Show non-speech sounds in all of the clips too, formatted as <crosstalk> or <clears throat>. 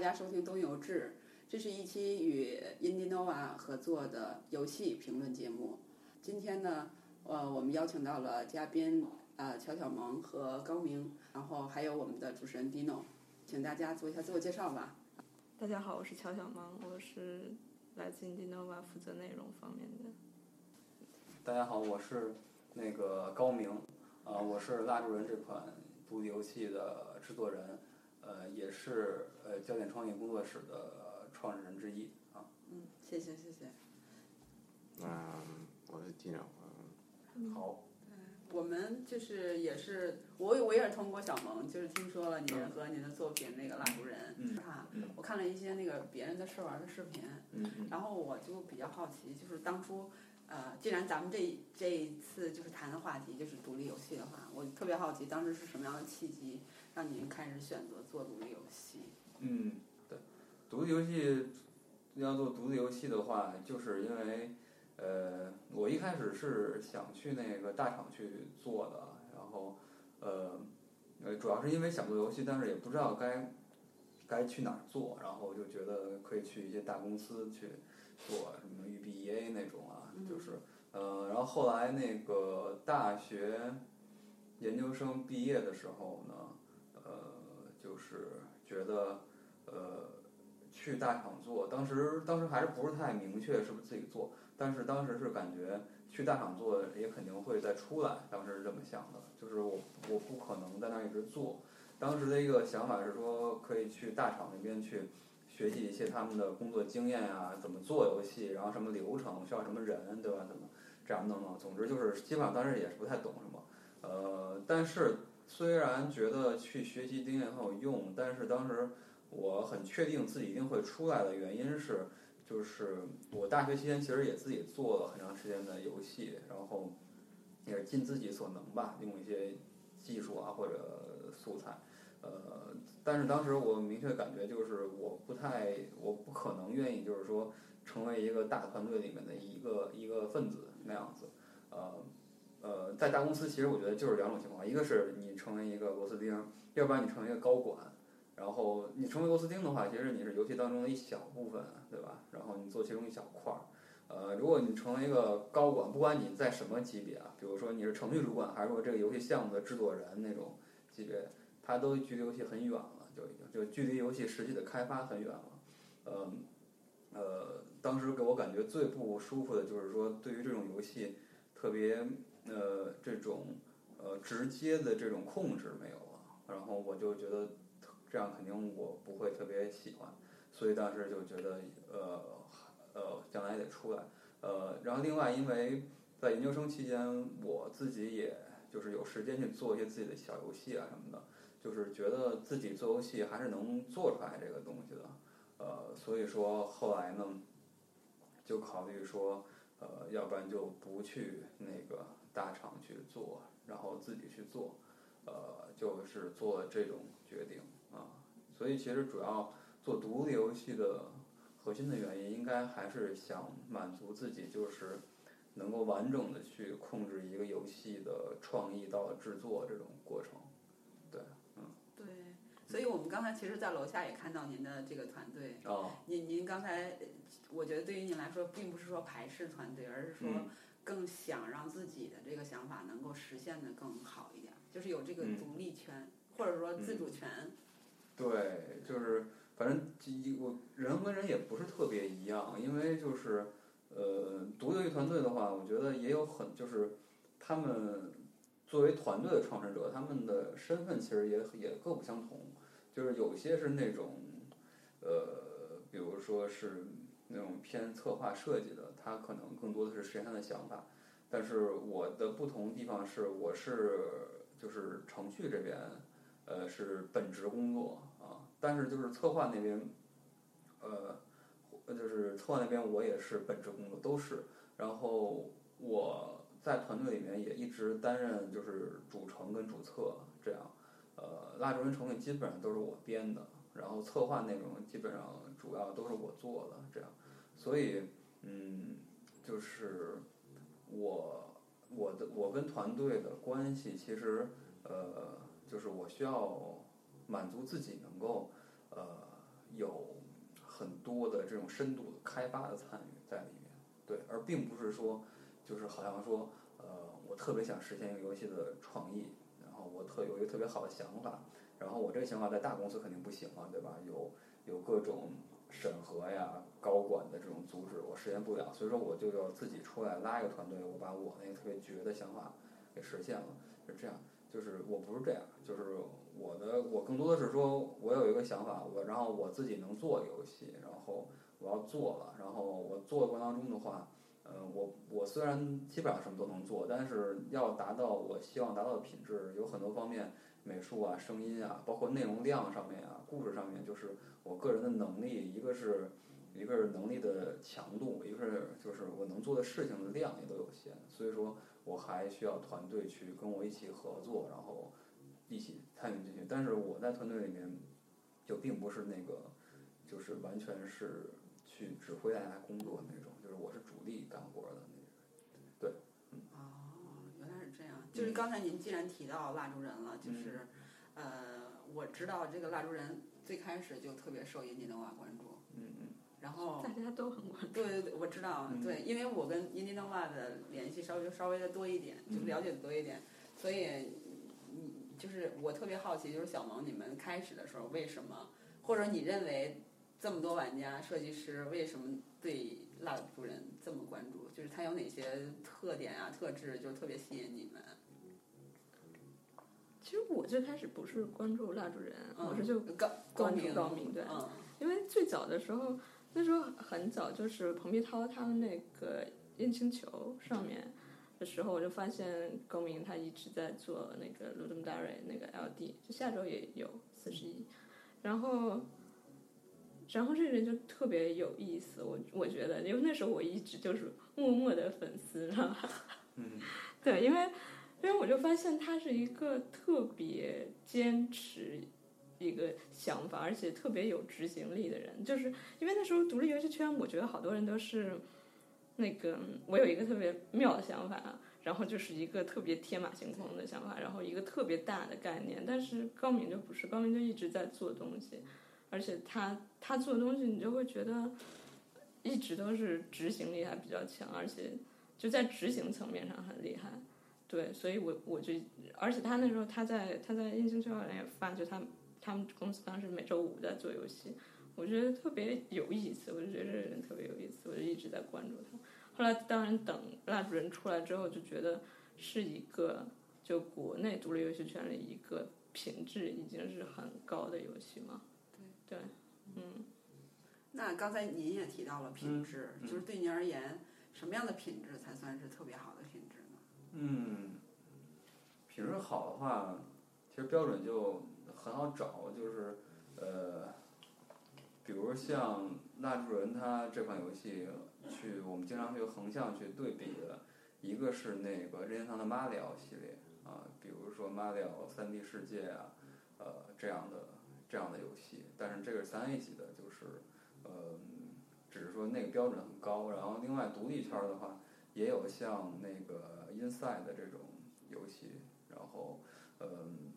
家收听《东游志》，这是一期与 Indinova 合作的游戏评论节目。今天呢，呃，我们邀请到了嘉宾呃乔小萌和高明，然后还有我们的主持人 Dino，请大家做一下自我介绍吧。大家好，我是乔小萌，我是来自 Indinova 负责内容方面的。大家好，我是那个高明，啊、我是蜡烛人这款独立游戏的制作人，呃，也是呃焦点创业工作室的创始人之一啊。嗯，谢谢谢谢。嗯，我是 Dino，嗯，好，我们就是也是我我也是通过小萌，就是听说了您和您的作品那个蜡烛人，嗯啊嗯，我看了一些那个别人的试玩的视频，嗯嗯然后我就比较好奇，就是当初，呃，既然咱们这这一次就是谈的话题就是独立游戏的话，我特别好奇当时是什么样的契机让您开始选择做独立游戏？嗯，对，独立游戏要做独立游戏的话，就是因为呃，我一开始是想去那个大厂去做的，然后呃呃，主要是因为想做游戏，但是也不知道该该去哪儿做，然后就觉得可以去一些大公司去做，什么育碧 EA 那种啊，就是呃，然后后来那个大学研究生毕业的时候呢，呃，就是觉得呃去大厂做，当时当时还是不是太明确是不是自己做，但是当时是感觉去大厂做也肯定会再出来，当时是这么想的，就是我我不可能在那儿一直做。当时的一个想法是说，可以去大厂那边去学习一些他们的工作经验啊，怎么做游戏，然后什么流程，需要什么人，对吧？怎么这样弄弄？总之就是基本上当时也是不太懂什么，呃，但是虽然觉得去学习经验很有用，但是当时我很确定自己一定会出来的原因是，就是我大学期间其实也自己做了很长时间的游戏，然后也尽自己所能吧，用一些技术啊或者素材，呃，但是当时我明确感觉就是我不太，我不可能愿意就是说成为一个大团队里面的一个一个分子那样子，呃。呃，在大公司其实我觉得就是两种情况，一个是你成为一个螺丝钉，要不然你成为一个高管。然后你成为螺丝钉的话，其实你是游戏当中的一小部分，对吧？然后你做其中一小块儿。呃，如果你成为一个高管，不管你在什么级别啊，比如说你是程序主管，还是说这个游戏项目的制作人那种级别，它都距离游戏很远了，就已经就距离游戏实际的开发很远了。呃呃，当时给我感觉最不舒服的就是说，对于这种游戏特别呃这种呃直接的这种控制没有了，然后我就觉得这样肯定我不会特别喜欢，所以当时就觉得呃呃将来也得出来，呃，然后另外因为在研究生期间我自己也就是有时间去做一些自己的小游戏啊什么的，就是觉得自己做游戏还是能做出来这个东西的，呃，所以说后来呢就考虑说。呃，要不然就不去那个大厂去做，然后自己去做，呃，就是做这种决定啊。所以其实主要做独立游戏的核心的原因，应该还是想满足自己，就是能够完整的去控制一个游戏的创意到制作这种过程。对，嗯，对，所以我们刚才其实，在楼下也看到您的这个团队。哦，您您刚才，呃我觉得对于您来说，并不是说排斥团队，而是说嗯更想让自己的这个想法能够实现的更好一点，就是有这个嗯。独立权，或者说自主权。对，就是反正一我人跟人也不是特别一样，因为就是呃，独立团队的话，我觉得也有很就是他们作为团队的创始者，他们的身份其实也也各不相同，就是有些是那种呃，比如说是那种偏策划设计的，他可能更多的是实现他的想法。但是我的不同地方是，我是就是程序这边，呃，是本职工作啊，但是就是策划那边，呃，就是策划那边我也是本职工作，都是。然后我在团队里面也一直担任就是主程跟主策这样，呃，蜡烛人程序基本上都是我编的，然后策划内容基本上主要都是我做的这样，所以嗯，就是我我的我跟团队的关系其实呃，就是我需要满足自己能够呃有很多的这种深度的开发的参与在里面，对，而并不是说就是好像说呃我特别想实现一个游戏的创意，然后我特有一个特别好的想法，然后我这个想法在大公司肯定不行了，对吧？有有各种审核呀、高管的这种阻止，我实现不了，所以说我就要自己出来拉一个团队，我把我那个特别绝的想法给实现了，是这样。就是我不是这样，就是我的我更多的是说，我有一个想法，我然后我自己能做游戏，然后我要做了，然后我做的过程当中的话，呃，我我虽然基本上什么都能做，但是要达到我希望达到的品质，有很多方面，美术啊、声音啊，包括内容量上面啊、故事上面，就是我个人的能力，一个是一个是能力的强度，一个是就是我能做的事情的量也都有限，所以说。我还需要团队去跟我一起合作，然后一起参与进去。但是我在团队里面就并不是那个，就是完全是去指挥大家工作那种，就是我是主力干活的那种。对，嗯。哦，原来是这样。就是刚才您既然提到蜡烛人了，就是呃，我知道这个蜡烛人最开始就特别受印第诺瓦关注。嗯嗯。然后大家都很关注。对对对，我知道，对，因为我跟 Indinova 的联系稍微稍微的多一点，就了解的多一点，所以你就是我特别好奇，就是小萌，你们开始的时候为什么，或者你认为这么多玩家、设计师为什么对蜡烛人这么关注？就是他有哪些特点啊、特质，就是特别吸引你们？其实我最开始不是关注蜡烛人，我是就高关注高明，对，因为最早的时候。那时候很早，就是彭碧涛他们那个燕青球上面的时候，我就发现高明他一直在做那个 Ludum Dare 那个 LD，就下周也有四十一，然后，然后这人就特别有意思，我我觉得，因为那时候我一直就是默默的粉丝，知道吧？嗯，<laughs> 对，因为因为我就发现他是一个特别坚持。一个想法，而且特别有执行力的人，就是因为那时候独立游戏圈，我觉得好多人都是那个，我有一个特别妙的想法，然后就是一个特别天马行空的想法，然后一个特别大的概念，但是高明就不是，高明就一直在做东西，而且他他做的东西，你就会觉得一直都是执行力还比较强，而且就在执行层面上很厉害，对，所以我我就，而且他那时候他在他在印星球上也发，就他。他们公司当时每周五在做游戏，我觉得特别有意思，我就觉得这个人特别有意思，我就一直在关注他。后来当然等蜡烛人出来之后，就觉得是一个就国内独立游戏圈里一个品质已经是很高的游戏嘛。对对，嗯。那刚才您也提到了品质，就是对您而言，什么样的品质才算是特别好的？嗯，品质好的话，其实标准就。很好找，就是呃，比如像蜡烛人他这款游戏，去我们经常去横向去对比的，一个是那个任天堂的马里奥系列啊，比如说马里奥三 D 世界啊，呃这样的这样的游戏，但是这个是三 A 级的，就是呃，只是说那个标准很高。然后另外独立圈的话，也有像那个 Inside 的这种游戏，然后嗯。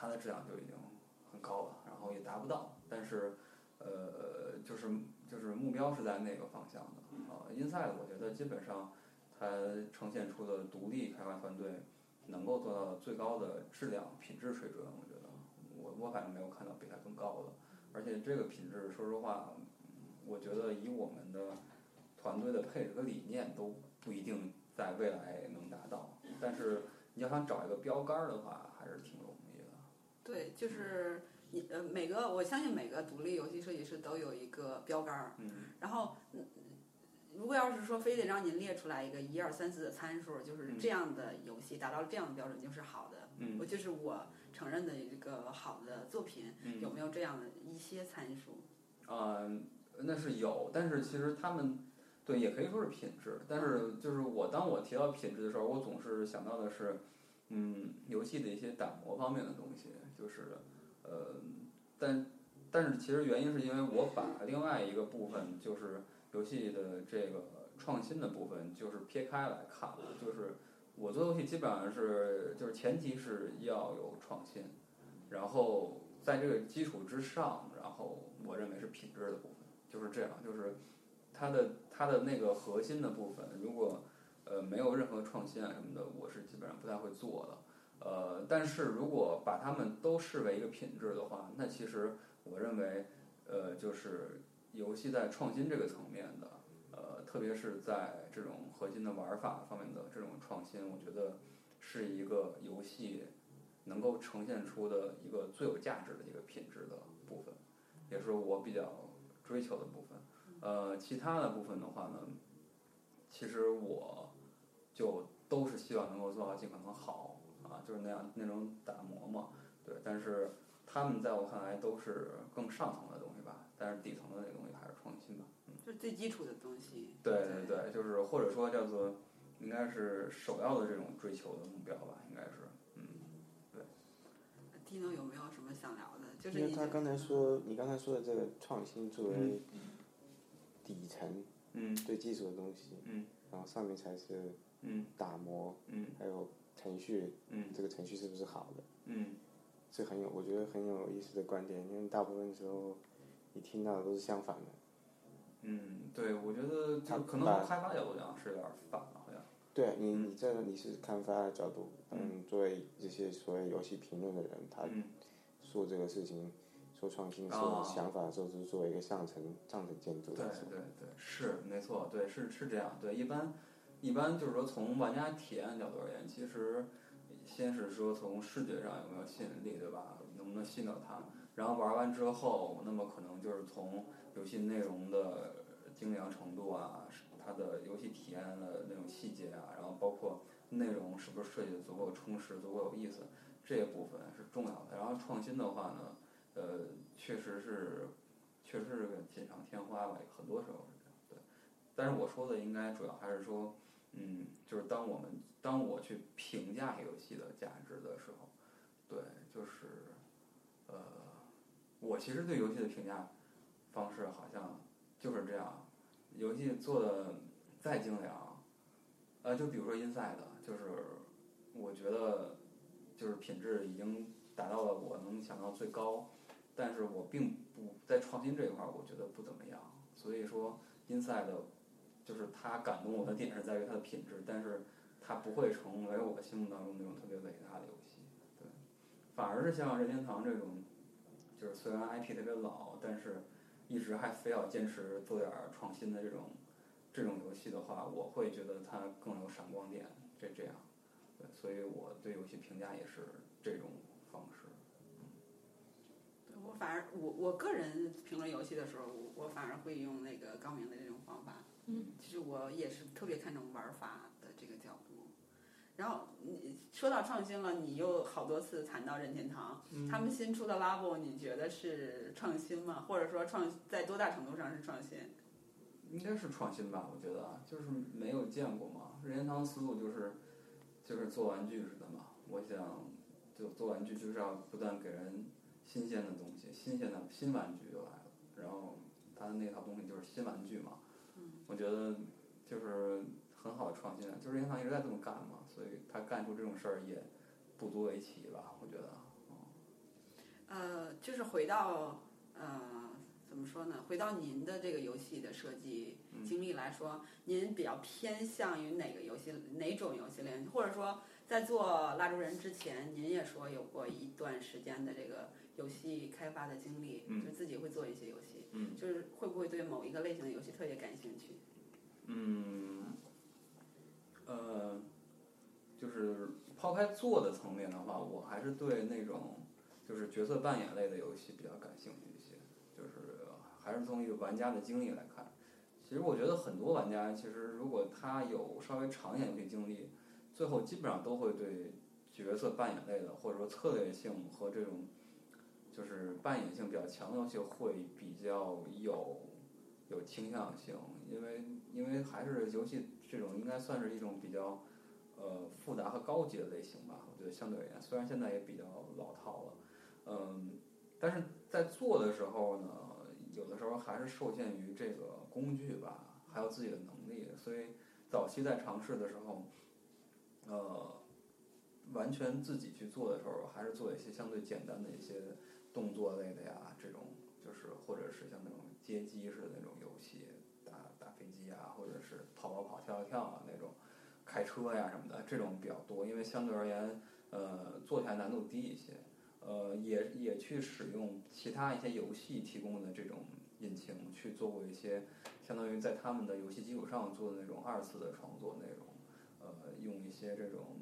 它的质量就已经很高了，然后也达不到，但是，呃，就是就是目标是在那个方向的啊。Inside 我觉得基本上它呈现出的独立开发团队能够做到最高的质量品质水准，我觉得我我反正没有看到比它更高的，而且这个品质说实话，我觉得以我们的团队的配置和理念都不一定在未来能达到，但是你要想找一个标杆儿的话，还是挺容易的。对，就是你呃，每个我相信每个独立游戏设计师都有一个标杆儿。嗯。然后，如果要是说非得让您列出来一个一二三四的参数，就是这样的游戏达到这样的标准就是好的。嗯。我就是我承认的一个好的作品，有没有这样的一些参数？嗯，那是有，但是其实他们对也可以说是品质，但是就是我当我提到品质的时候，我总是想到的是。嗯，游戏的一些打磨方面的东西，就是，呃，但但是其实原因是因为我把另外一个部分，就是游戏的这个创新的部分，就是撇开来看了。就是我做游戏基本上是，就是前提是要有创新，然后在这个基础之上，然后我认为是品质的部分，就是这样，就是它的它的那个核心的部分，如果呃没有任何创新啊什么的，我是基本上不太会做的。呃，但是如果把它们都视为一个品质的话，那其实我认为，呃，就是游戏在创新这个层面的，呃，特别是在这种核心的玩法方面的这种创新，我觉得是一个游戏能够呈现出的一个最有价值的一个品质的部分，也是我比较追求的部分。呃，其他的部分的话呢，其实我就都是希望能够做到尽可能好啊，就是那样那种打磨嘛，对。但是他们在我看来都是更上层的东西吧，但是底层的那个东西还是创新吧。嗯就是最基础的东西。对对对，就是或者说叫做应该是首要的这种追求的目标吧，应该是，嗯，Tino 有没有什么想聊的？就是因为他刚才说，你刚才说的这个创新作为底层嗯。最基础的东西，嗯。然后上面才是嗯。打磨，嗯。还有程序，嗯。这个程序是不是好的，嗯。是很有，我觉得很有意思的观点，因为大部分时候你听到的都是相反的。嗯，对，我觉得他就可能开发角度讲是有点反了，好像。对你，嗯。你这个你是开发的角度，嗯，作为这些所谓游戏评论的人，他嗯。说这个事情，说创新、想法，都是作为一个上层上层建筑对。对对，是没错，对是是这样，对一般一般就是说从玩家体验角度而言，其实先是说从视觉上有没有吸引力，对吧？能不能吸引到他？然后玩完之后，那么可能就是从游戏内容的精良程度啊，是它的游戏体验的那种细节啊，然后包括内容是不是设计的足够充实、足够有意思，这一部分是重要的。然后创新的话呢，呃，确实是确实是锦上添花吧，很多时候是这样。对，但是我说的应该主要还是说，嗯，就是当我们当我去评价游戏的价值的时候，对，就是呃，我其实对游戏的评价方式好像就是这样，游戏做的再精良，呃，就比如说 Inside，就是我觉得就是品质已经达到了我能想到最高，但是我并不在创新这一块，我觉得不怎么样。所以说，Inside 就是它感动我的点是在于它的品质，但是它不会成为我心目当中那种特别伟大的游戏。对，反而是像任天堂这种，就是虽然 IP 特别老，但是一直还非要坚持做点创新的这种这种游戏的话，我会觉得它更有闪光点。这这样，对，所以我对游戏评价也是这种。我反而我我个人评论游戏的时候，我我反而会用那个高明的这种方法。嗯，其实我也是特别看重玩法的这个角度。然后你说到创新了，你又好多次谈到任天堂，他们新出的 Labo，你觉得是创新吗？或者说创在多大程度上是创新？应该是创新吧，我觉得啊，就是没有见过嘛。任天堂思路就是就是做玩具似的嘛。我想，就做玩具就是要不断给人新鲜的东西，新鲜的新玩具就来了。然后他的那套东西就是新玩具嘛。我觉得就是很好的创新，就是任天堂一直在这么干嘛，所以他干出这种事儿也不足为奇吧，我觉得。呃，就是回到呃，怎么说呢？回到您的这个游戏的设计经历来说，您比较偏向于哪个游戏、哪种游戏类？或者说，在做蜡烛人之前，您也说有过一段时间的这个游戏开发的经历，嗯就自己会做一些游戏，嗯就是会不会对某一个类型的游戏特别感兴趣？嗯，呃，就是抛开做的层面的话，我还是对那种就是角色扮演类的游戏比较感兴趣一些。就是还是从一个玩家的经历来看，其实我觉得很多玩家其实如果他有稍微长一点游戏经历，最后基本上都会对角色扮演类的或者说策略性和这种就是扮演性比较强的游戏会比较有有倾向性，因为因为还是游戏这种应该算是一种比较呃复杂和高级的类型吧。我觉得相对而言，虽然现在也比较老套了，嗯，但是在做的时候呢，有的时候还是受限于这个工具吧，还有自己的能力，所以早期在尝试的时候，呃，完全自己去做的时候，还是做一些相对简单的一些动作类的呀，这种就是或者是像那种街机式的那种游戏，打打飞机啊，或者是跑跑跑、跳跳跳啊那种，开车呀什么的，这种比较多，因为相对而言，呃，做起来难度低一些。呃，也也去使用其他一些游戏提供的这种引擎去做过一些，相当于在他们的游戏基础上做的那种二次的创作内容，呃，用一些这种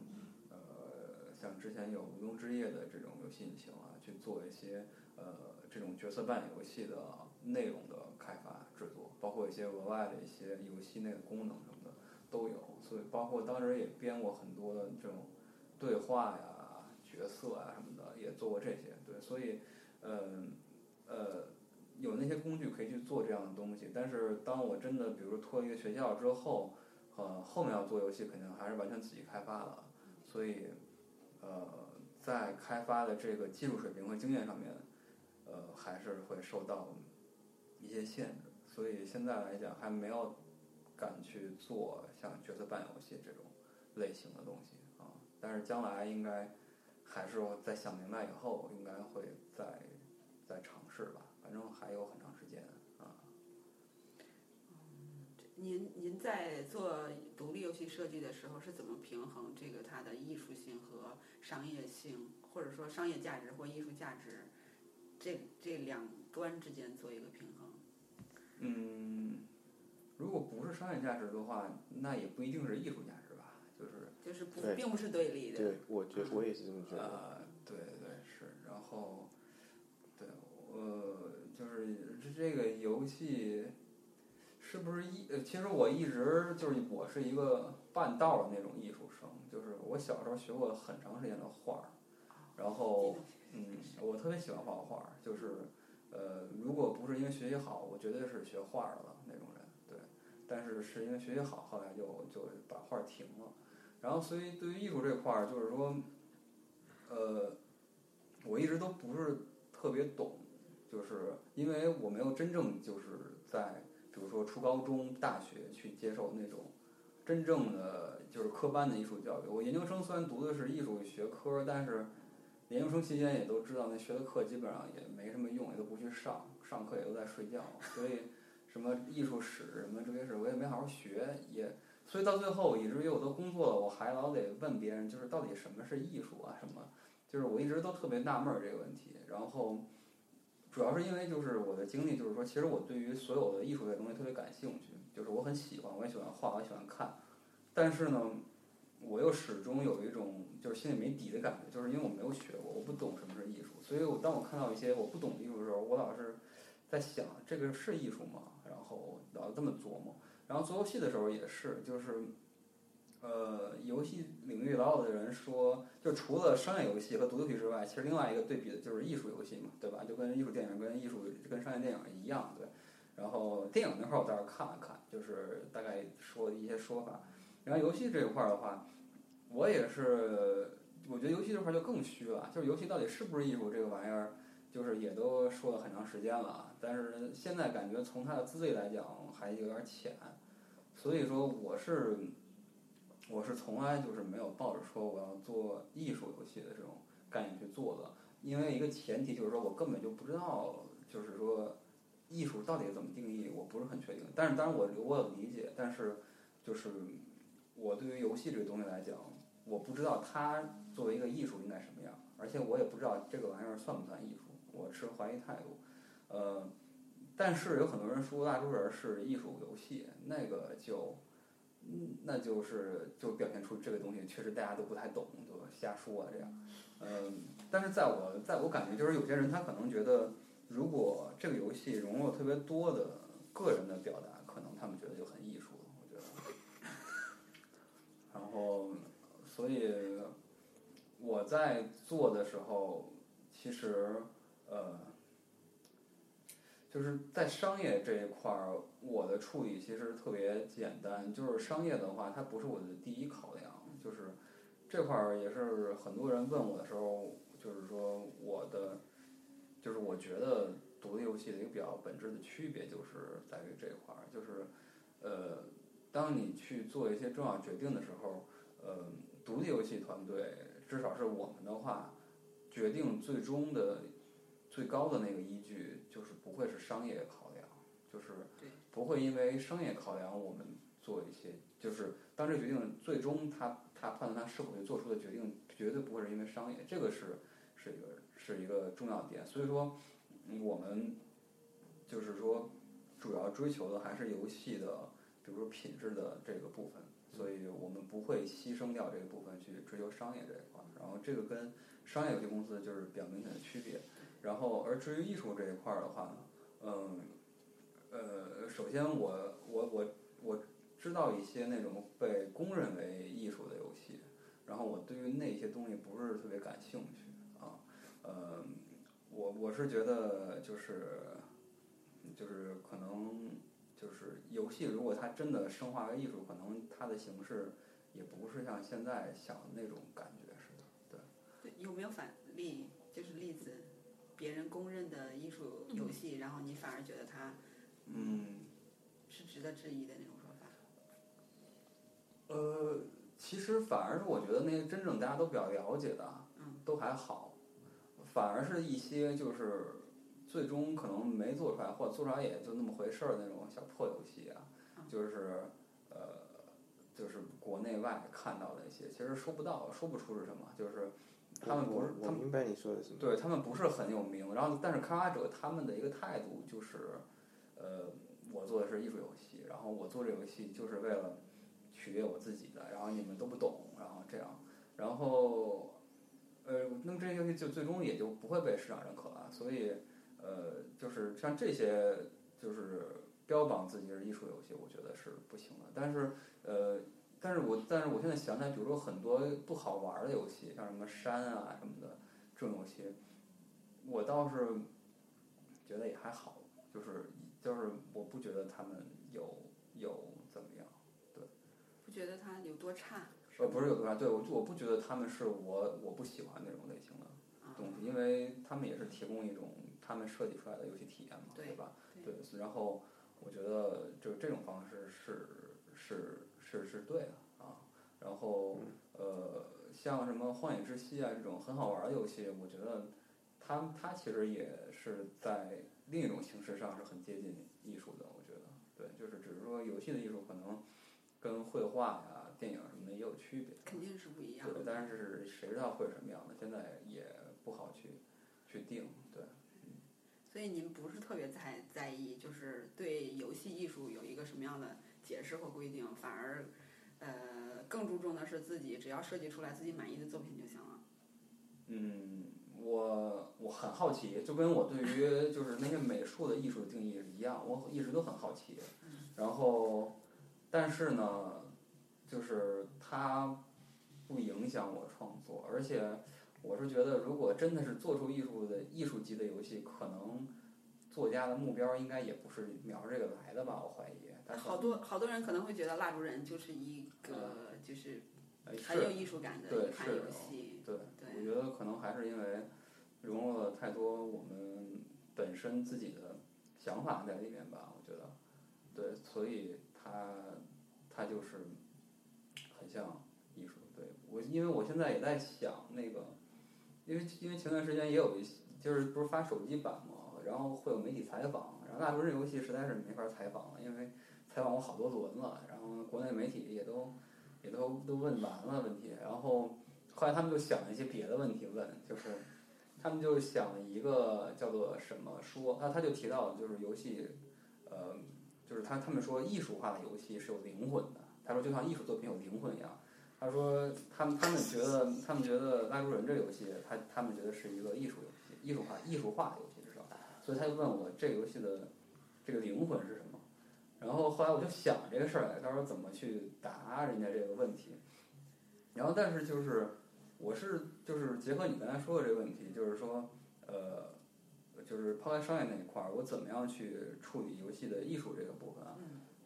呃，像之前有《无庸之夜》的这种游戏引擎啊，去做一些呃这种角色扮演游戏的内容的开发制作，包括一些额外的一些游戏内的功能什么的都有，所以包括当时也编过很多的这种对话呀、角色啊什么的。也做过这些，对，所以，呃，呃，有那些工具可以去做这样的东西。但是，当我真的，比如说脱离学校之后，呃，后面要做游戏，肯定还是完全自己开发了。所以，呃，在开发的这个技术水平和经验上面，呃，还是会受到一些限制。所以现在来讲，还没有敢去做像角色扮演游戏这种类型的东西啊。但是将来应该。还是我在想明白以后，应该会再再尝试吧。反正还有很长时间啊。您您在做独立游戏设计的时候是怎么平衡这个它的艺术性和商业性，或者说商业价值或艺术价值这这两端之间做一个平衡？嗯，如果不是商业价值的话，那也不一定是艺术价值吧，就是就是不并不是对立的。对，我觉我也是这么觉得。啊，对对是，然后，对，呃，就是这这个游戏是不是一？呃，其实我一直就是我是一个半道的那种艺术生，就是我小时候学过很长时间的画儿，然后嗯，我特别喜欢画画儿，就是呃，如果不是因为学习好，我绝对是学画儿的那种人，对，但是是因为学习好，后来就就把画儿停了。然后，所以对于艺术这块儿，就是说，呃，我一直都不是特别懂，就是因为我没有真正就是在，比如说初高中、大学去接受那种真正的就是科班的艺术教育。我研究生虽然读的是艺术学科，但是研究生期间也都知道那学的课基本上也没什么用，也都不去上，上课也都在睡觉，所以什么艺术史、什么哲学史我也没好好学，也。所以到最后，以至于我都工作了，我还老得问别人，就是到底什么是艺术啊？什么？就是我一直都特别纳闷这个问题。然后，主要是因为就是我的经历，就是说，其实我对于所有的艺术类东西特别感兴趣，就是我很喜欢，我也喜欢画，我也喜欢看。但是呢，我又始终有一种就是心里没底的感觉，就是因为我没有学过，我不懂什么是艺术。所以我当我看到一些我不懂的艺术的时候，我老是在想，这个是艺术吗？然后老这么琢磨。然后做游戏的时候也是，就是，呃，游戏领域老有的人说，就除了商业游戏和独立游戏之外，其实另外一个对比的就是艺术游戏嘛，对吧？就跟艺术电影、跟艺术、跟商业电影一样，对。然后电影那块儿我倒是看了看，就是大概说一些说法。然后游戏这一块儿的话，我也是，我觉得游戏这块儿就更虚了，就是游戏到底是不是艺术这个玩意儿，就是也都说了很长时间了。但是现在感觉从它的资历来讲还有点浅，所以说我是我是从来就是没有抱着说我要做艺术游戏的这种概念去做的，因为一个前提就是说我根本就不知道，就是说艺术到底怎么定义，我不是很确定。但是当然我我有理解，但是就是我对于游戏这个东西来讲，我不知道它作为一个艺术应该什么样，而且我也不知道这个玩意儿算不算艺术，我持怀疑态度。呃，但是有很多人说大多数人是艺术游戏，那个就，嗯，那就是就表现出这个东西确实大家都不太懂，就瞎说啊这样。嗯，但是在我在我感觉就是有些人他可能觉得，如果这个游戏融入特别多的个人的表达，可能他们觉得就很艺术，我觉得。然后，所以我在做的时候，其实呃。就是在商业这一块儿，我的处理其实特别简单。就是商业的话，它不是我的第一考量。就是这块儿也是很多人问我的时候，就是说我的，就是我觉得独立游戏的一个比较本质的区别，就是在于这块儿。就是呃，当你去做一些重要决定的时候，呃，独立游戏团队至少是我们的话，决定最终的。最高的那个依据就是不会是商业考量，就是不会因为商业考量我们做一些，就是当这个决定最终他他判断他是否去做出的决定，绝对不会是因为商业，这个是是一个是一个重要点。所以说，嗯我们就是说主要追求的还是游戏的，比如说品质的这个部分，所以我们不会牺牲掉这个部分去追求商业这一块儿。然后这个跟商业游戏公司就是比较明显的区别。然后而至于艺术这一块儿的话呢，嗯，呃，首先我我我我知道一些那种被公认为艺术的游戏，然后我对于那些东西不是特别感兴趣啊，呃，我我是觉得就是就是可能就是游戏，如果它真的升华为艺术，可能它的形式也不是像现在想的那种感觉似的。对，有没有反例？就是例子，别人公认的艺术游戏，然后你反而觉得它嗯，是值得质疑的那种说法。呃，其实反而是我觉得那些真正大家都比较了解的，嗯，都还好，反而是一些就是最终可能没做出来，或者做出来也就那么回事儿那种小破游戏啊，就是呃，就是国内外看到的一些，其实说不到，说不出是什么，就是他们不是他们我我明白你说的什么。对他们不是很有名，然后但是开发者他们的一个态度就是，呃，我做的是艺术游戏，然后我做这游戏就是为了取悦我自己的，然后你们都不懂，然后这样，然后，呃，那么这些游戏就最终也就不会被市场认可了，所以，呃，就是像这些就是标榜自己是艺术游戏，我觉得是不行的，但是，呃。但是我但是我现在想起来，比如说很多不好玩的游戏，像什么山啊什么的这种游戏，我倒是觉得也还好，就是就是我不觉得他们有有怎么样，对不觉得它有多差？呃不是有多差，对我我不觉得他们是我我不喜欢那种类型的啊，东西，因为他们也是提供一种他们设计出来的游戏体验嘛，对对吧？对，然后我觉得就这种方式是是是是对的啊。然后呃，像什么《荒野之息》啊这种很好玩的游戏，我觉得它它其实也是在另一种形式上是很接近艺术的。我觉得对，就是只是说游戏的艺术可能跟绘画呀、电影什么的也有区别。肯定是不一样对，的。但是谁知道会什么样的？现在也不好去去定。对，所以您不是特别在在意，就是对游戏艺术有一个什么样的解释和规定，反而呃更注重的是自己只要设计出来自己满意的作品就行了。嗯，我我很好奇，就跟我对于就是那些美术的艺术的定义是一样，我一直都很好奇。然后，但是呢，就是它不影响我创作，而且我是觉得，如果真的是做出艺术的艺术级的游戏，可能作家的目标应该也不是瞄着这个来的吧？我怀疑。好多好多人可能会觉得《蜡烛人》就是一个就是哎很有，艺术感的一款游戏。对，对我觉得可能还是因为融入了太多我们本身自己的想法在里面吧。我觉得，对，所以它它就是很像艺术。对我，因为我现在也在想那个，因为因为前段时间也有一些，就是不是发手机版嘛，然后会有媒体采访，然后蜡烛这游戏实在是没法采访了，因为采访过好多轮了，然后国内媒体也都也都都问完了问题，然后后来他们就想了一些别的问题问，就是他们就想了一个叫做什么说，他他就提到就是游戏，呃，就是他他们说艺术化的游戏是有灵魂的，他说就像艺术作品有灵魂一样。他说他们他们觉得他们觉得《拉住人》这游戏，他他们觉得是一个艺术游戏，艺术化艺术化的游戏至少，所以他就问我这游戏的这个灵魂是什么。然后后来我就想这个事儿来，到时候怎么去答人家这个问题。然后但是就是我是就是结合你刚才说的这个问题，就是说呃，就是抛开商业那一块儿，我怎么样去处理游戏的艺术这个部分啊？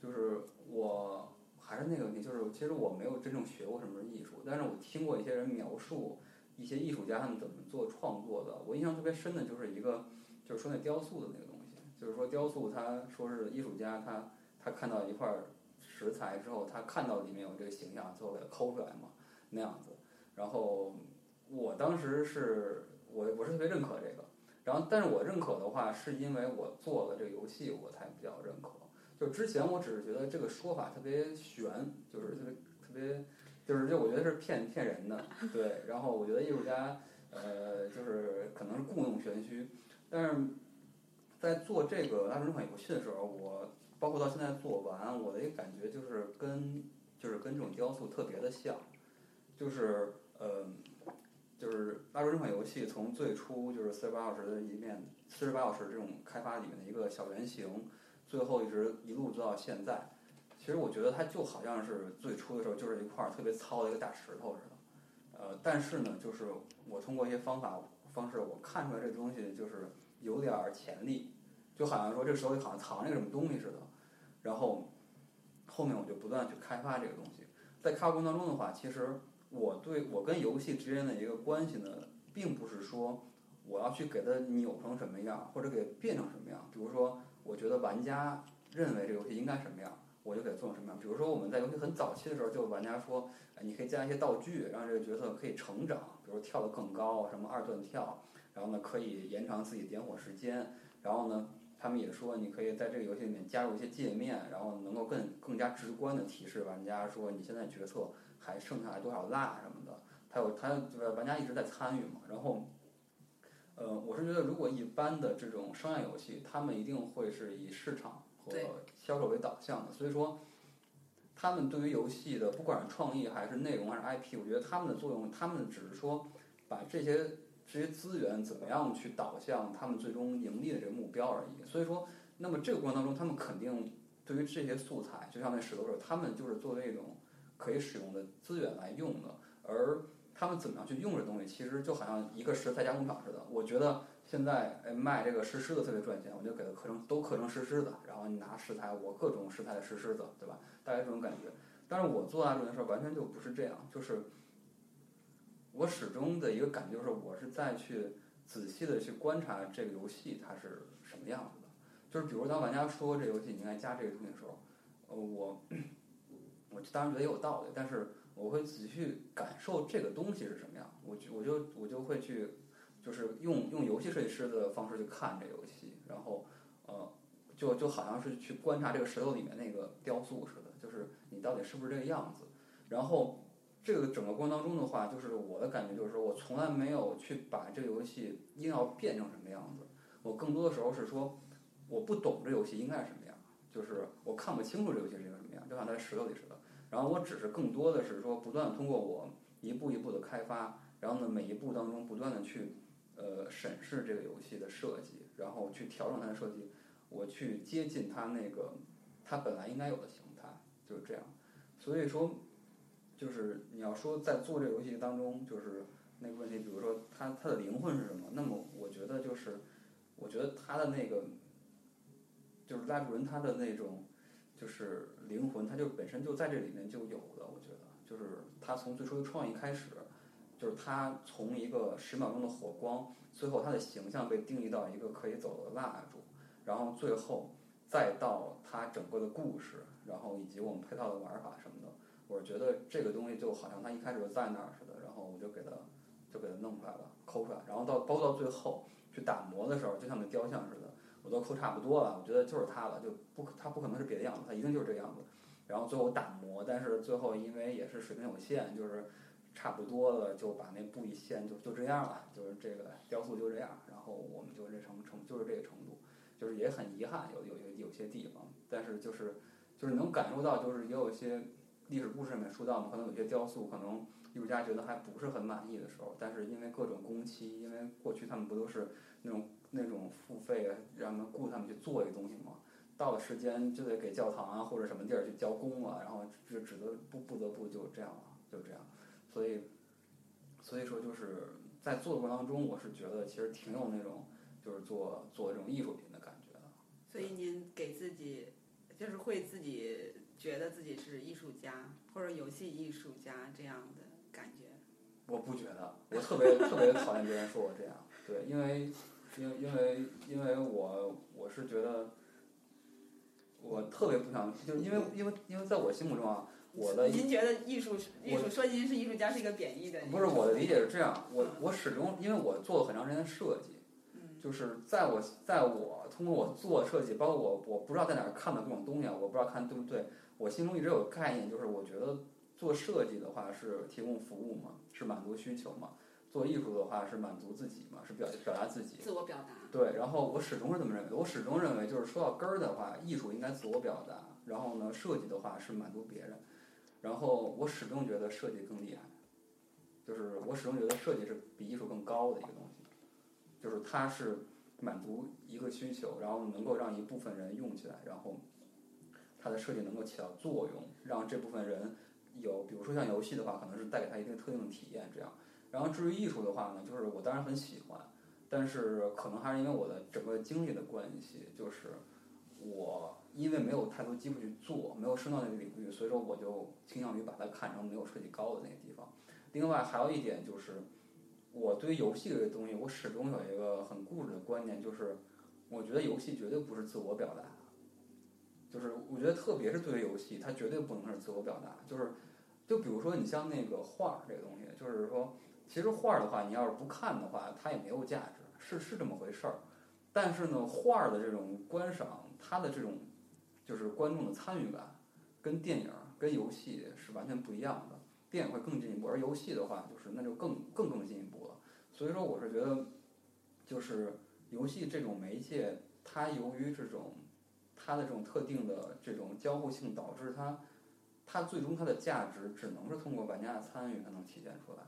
就是我还是那个问题，就是其实我没有真正学过什么是艺术，但是我听过一些人描述一些艺术家他们怎么做创作的。我印象特别深的就是一个，就是说那雕塑的那个东西，就是说雕塑，他说是艺术家他他看到一块石材之后，他看到里面有这个形象，最后给它抠出来嘛，那样子。然后我当时是我我是特别认可这个，然后，但是我认可的话，是因为我做了这个游戏，我才比较认可。就之前我只是觉得这个说法特别悬，就是特别特别，就是就我觉得是骗骗人的，对。然后我觉得艺术家，呃，就是可能是故弄玄虚。但是在做这个拉这款游戏的时候，我包括到现在做完，我的一个感觉就是跟就是跟这种雕塑特别的像，就是呃。就是《拉出这款游戏从最初就是四十八小时的一面，四十八小时这种开发里面的一个小原型，最后一直一路做到现在。其实我觉得它就好像是最初的时候就是一块特别糙的一个大石头似的。呃，但是呢，就是我通过一些方法方式，我看出来这东西就是有点潜力，就好像说这手里好像藏着什么东西似的。然后后面我就不断去开发这个东西，在开发过程当中的话，其实。我对我跟游戏之间的一个关系呢，并不是说我要去给它扭成什么样，或者给变成什么样。比如说，我觉得玩家认为这游戏应该什么样，我就给做成什么样。比如说，我们在游戏很早期的时候，就玩家说，你可以加一些道具，让这个角色可以成长，比如跳得更高，什么二段跳，然后呢，可以延长自己点火时间，然后呢。他们也说，你可以在这个游戏里面加入一些界面，然后能够更更加直观的提示玩家说你现在决策还剩下来多少蜡什么的。他有他就是玩家一直在参与嘛。然后，呃，我是觉得如果一般的这种商业游戏，他们一定会是以市场和销售为导向的。所以说，他们对于游戏的不管是创意还是内容还是 IP，我觉得他们的作用，他们只是说把这些。这些资源怎么样去导向他们最终盈利的这个目标而已。所以说，那么这个过程当中，他们肯定对于这些素材，就像那石头似的，他们就是作为一种可以使用的资源来用的。而他们怎么样去用这东西，其实就好像一个食材加工厂似的。我觉得现在哎卖这个石狮子特别赚钱，我就给它刻成都刻成石狮子，然后你拿食材，我各种食材的石狮子，对吧？大概这种感觉。但是我做大这件事儿完全就不是这样，就是。我始终的一个感觉就是，我是在去仔细的去观察这个游戏它是什么样子的。就是比如当玩家说这游戏你应该加这个东西的时候，呃，我我当然觉得也有道理，但是我会仔细感受这个东西是什么样。我就我就我就会去，就是用用游戏设计师的方式去看这游戏，然后呃，就就好像是去观察这个石头里面那个雕塑似的，就是你到底是不是这个样子，然后。这个整个过程当中的话，就是我的感觉就是说，我从来没有去把这个游戏硬要变成什么样子。我更多的时候是说，我不懂这游戏应该是什么样，就是我看不清楚这游戏是一个什么样，就像在石头里似的。然后我只是更多的是说，不断通过我一步一步的开发，然后呢每一步当中不断的去呃审视这个游戏的设计，然后去调整它的设计，我去接近它那个它本来应该有的形态，就是这样。所以说。就是你要说在做这个游戏当中，就是那个问题，比如说它它的灵魂是什么？那么我觉得就是，我觉得它的那个，就是拉主人他的那种，就是灵魂，他就本身就在这里面就有的。我觉得就是他从最初的创意开始，就是他从一个十秒钟的火光，最后他的形象被定义到一个可以走的蜡烛，然后最后再到他整个的故事，然后以及我们配套的玩法什么的。我觉得这个东西就好像它一开始就在那儿似的，然后我就给它就给它弄出来了，抠出来，然后到包到最后去打磨的时候，就像那雕像似的，我都抠差不多了，我觉得就是它了，就不它不可能是别的样子，它一定就是这样子。然后最后打磨，但是最后因为也是水平有限，就是差不多了，就把那布一掀，就就这样了，就是这个雕塑就这样。然后我们就这成成就是这个程度，就是也很遗憾，有有有有些地方，但是就是就是能感受到，就是也有些。历史故事里面说到嘛，可能有些雕塑，可能艺术家觉得还不是很满意的时候，但是因为各种工期，因为过去他们不都是那种那种付费让他们雇他们去做一个东西嘛，到了时间就得给教堂啊或者什么地儿去交工了，然后就只得不不得不就这样了，就这样，所以所以说就是在做的过程当中，我是觉得其实挺有那种就是做做这种艺术品的感觉的。所以您给自己就是会自己。觉得自己是艺术家或者游戏艺术家这样的感觉，我不觉得，我特别 <laughs> 特别讨厌别人说我这样，对，因为因因为因为我我是觉得，我特别不想，就是因为因为因为在我心目中啊，我的您觉得艺术艺术说您是艺术家是一个贬义的？不是我的理解是这样，我我始终因为我做了很长时间的设计，就是在我在我通过我做设计，包括我我不知道在哪儿看的各种东西啊，我不知道看对不对，我心中一直有个概念，就是我觉得做设计的话是提供服务嘛，是满足需求嘛；做艺术的话是满足自己嘛，是表表达自己。自我表达。对，然后我始终是这么认为的。我始终认为，就是说到根儿的话，艺术应该自我表达，然后呢，设计的话是满足别人。然后我始终觉得设计更厉害，就是我始终觉得设计是比艺术更高的一个东西，就是它是满足一个需求，然后能够让一部分人用起来，然后它的设计能够起到作用，让这部分人有，比如说像游戏的话，可能是带给他一定特定的体验这样。然后至于艺术的话呢，就是我当然很喜欢。但是可能还是因为我的整个经历的关系，就是我因为没有太多机会去做，没有升到那个领域，所以说我就倾向于把它看成没有设计高的那个地方。另外还有一点就是，我对游戏这个东西，我始终有一个很固执的观念，就是我觉得游戏绝对不是自我表达，就是我觉得特别是对于游戏，它绝对不能是自我表达。就是，就比如说你像那个画这个东西，就是说，其实画的话，你要是不看的话，它也没有价值。是是这么回事儿，但是呢，画儿的这种观赏，它的这种就是观众的参与感，跟电影、跟游戏是完全不一样的。电影会更进一步，而游戏的话，就是那就更更更进一步了。所以说，我是觉得，就是游戏这种媒介，它由于这种它的这种特定的这种交互性，导致它它最终它的价值只能是通过玩家的参与才能体现出来。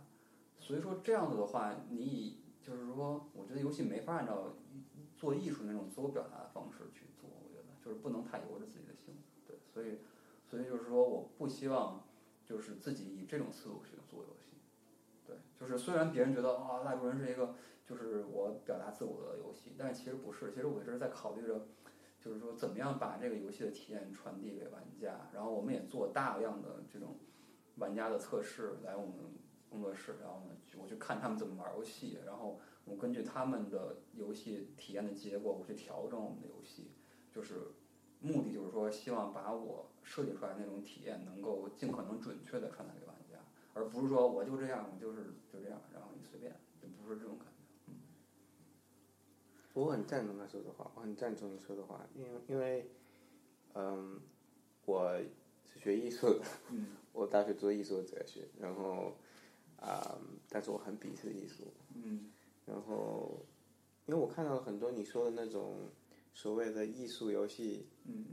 所以说，这样子的话，你以就是说，我觉得游戏没法按照做艺术那种自我表达的方式去做，我觉得就是不能太由着自己的性子，对，所以，所以就是说，我不希望就是自己以这种思路去做游戏，对，就是虽然别人觉得啊，蜡烛人是一个就是我表达自我的游戏，但是其实不是，其实我一直在考虑着，就是说怎么样把这个游戏的体验传递给玩家，然后我们也做大量的这种玩家的测试来我们。工作室，然后呢，我去看他们怎么玩游戏，然后我根据他们的游戏体验的结果，我去调整我们的游戏，就是目的就是说，希望把我设计出来那种体验能够尽可能准确的传达给玩家，而不是说我就这样，我就是就这样，然后你随便，就不是这种感觉。嗯，我很赞同他说的话，我很赞同你说的话，因为因为，嗯，我是学艺术的，嗯，我大学做艺术哲学，然后。啊，但是我很鄙视艺术。嗯。然后，因为我看到了很多你说的那种所谓的艺术游戏。嗯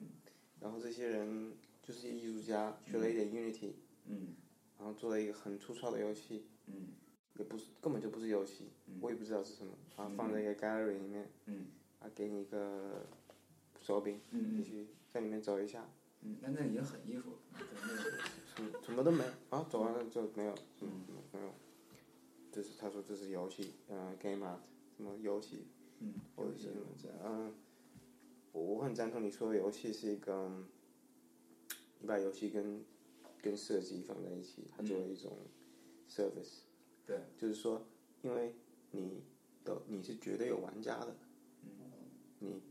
然后这些人就是艺术家，学了一点 Unity。嗯。然后做了一个很粗糙的游戏。嗯。也不是，根本就不是游戏。我也不知道是什么。然后，放在一个 gallery 里面。嗯。啊，给你一个手柄。嗯你去在里面走一下。嗯，那那已经很艺术了。<laughs> 什什么都没啊，走完了就没有，嗯，没有。这是他说这是游戏，嗯，game art，什么游戏，嗯，游戏什么这嗯，我我很赞同你说游戏是一个，你把游戏跟跟设计放在一起，它作为一种 service，对，就是说，因为你的你是绝对有玩家的，嗯，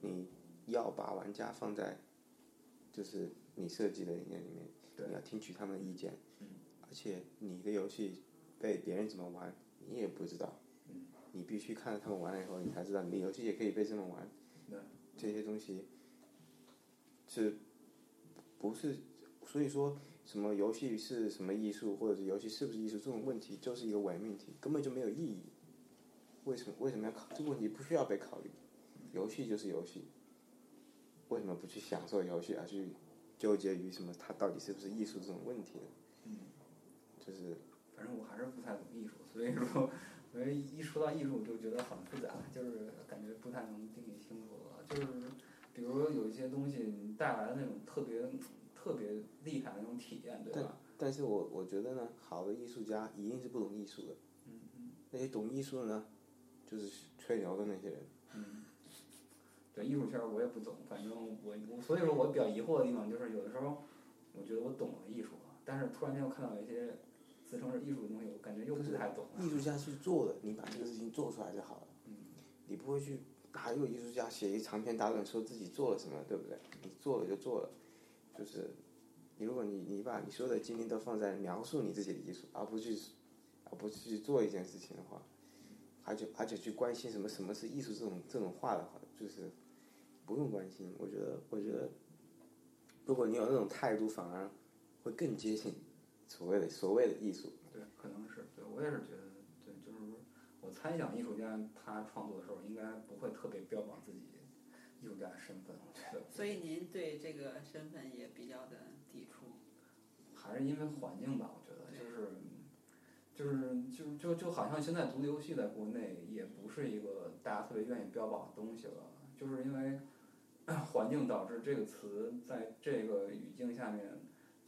你你要把玩家放在，就是你设计的理念里面。你要听取他们的意见，而且你的游戏被别人怎么玩，你也不知道。你必须看到他们玩了以后，你才知道你的游戏也可以被这么玩。这些东西是不是？所以说什么游戏是什么艺术，或者是游戏是不是艺术这种问题，就是一个伪命题，根本就没有意义。为什么为什么要考这个问题？不需要被考虑。游戏就是游戏，为什么不去享受游戏，而去？纠结于什么？它到底是不是艺术这种问题？嗯，就是，反正我还是不太懂艺术，所以说，因为一说到艺术就觉得很复杂，就是感觉不太能定义清楚了。就是比如说有一些东西你带来的那种特别特别厉害的那种体验，对吧？但是我我觉得呢，好的艺术家一定是不懂艺术的。嗯嗯。那些懂艺术的呢，就是吹牛的那些人。嗯。对艺术圈我也不懂，反正我我所以说我比较疑惑的地方就是有的时候，我觉得我懂了艺术，但是突然间又看到一些自称是艺术的东西，我感觉又不太懂。艺术家去做的，你把这个事情做出来就好了。嗯。你不会去哪有艺术家写一长篇大论说自己做了什么，对不对？你做了就做了，就是你如果你你把你所有的精力都放在描述你自己的艺术，而不去而不去做一件事情的话，而且而且去关心什么什么是艺术这种这种话的话，就是不用关心。我觉得我觉得，如果你有那种态度，反而会更接近所谓的所谓的艺术。对，可能是对我也是觉得，对，就是我猜想艺术家他创作的时候应该不会特别标榜自己艺术家身份，我觉得所以您对这个身份也比较的抵触。还是因为环境吧，我觉得就是就是就就就好像现在独立游戏在国内也不是一个大家特别愿意标榜的东西了，就是因为 <clears throat> 环境导致这个词在这个语境下面，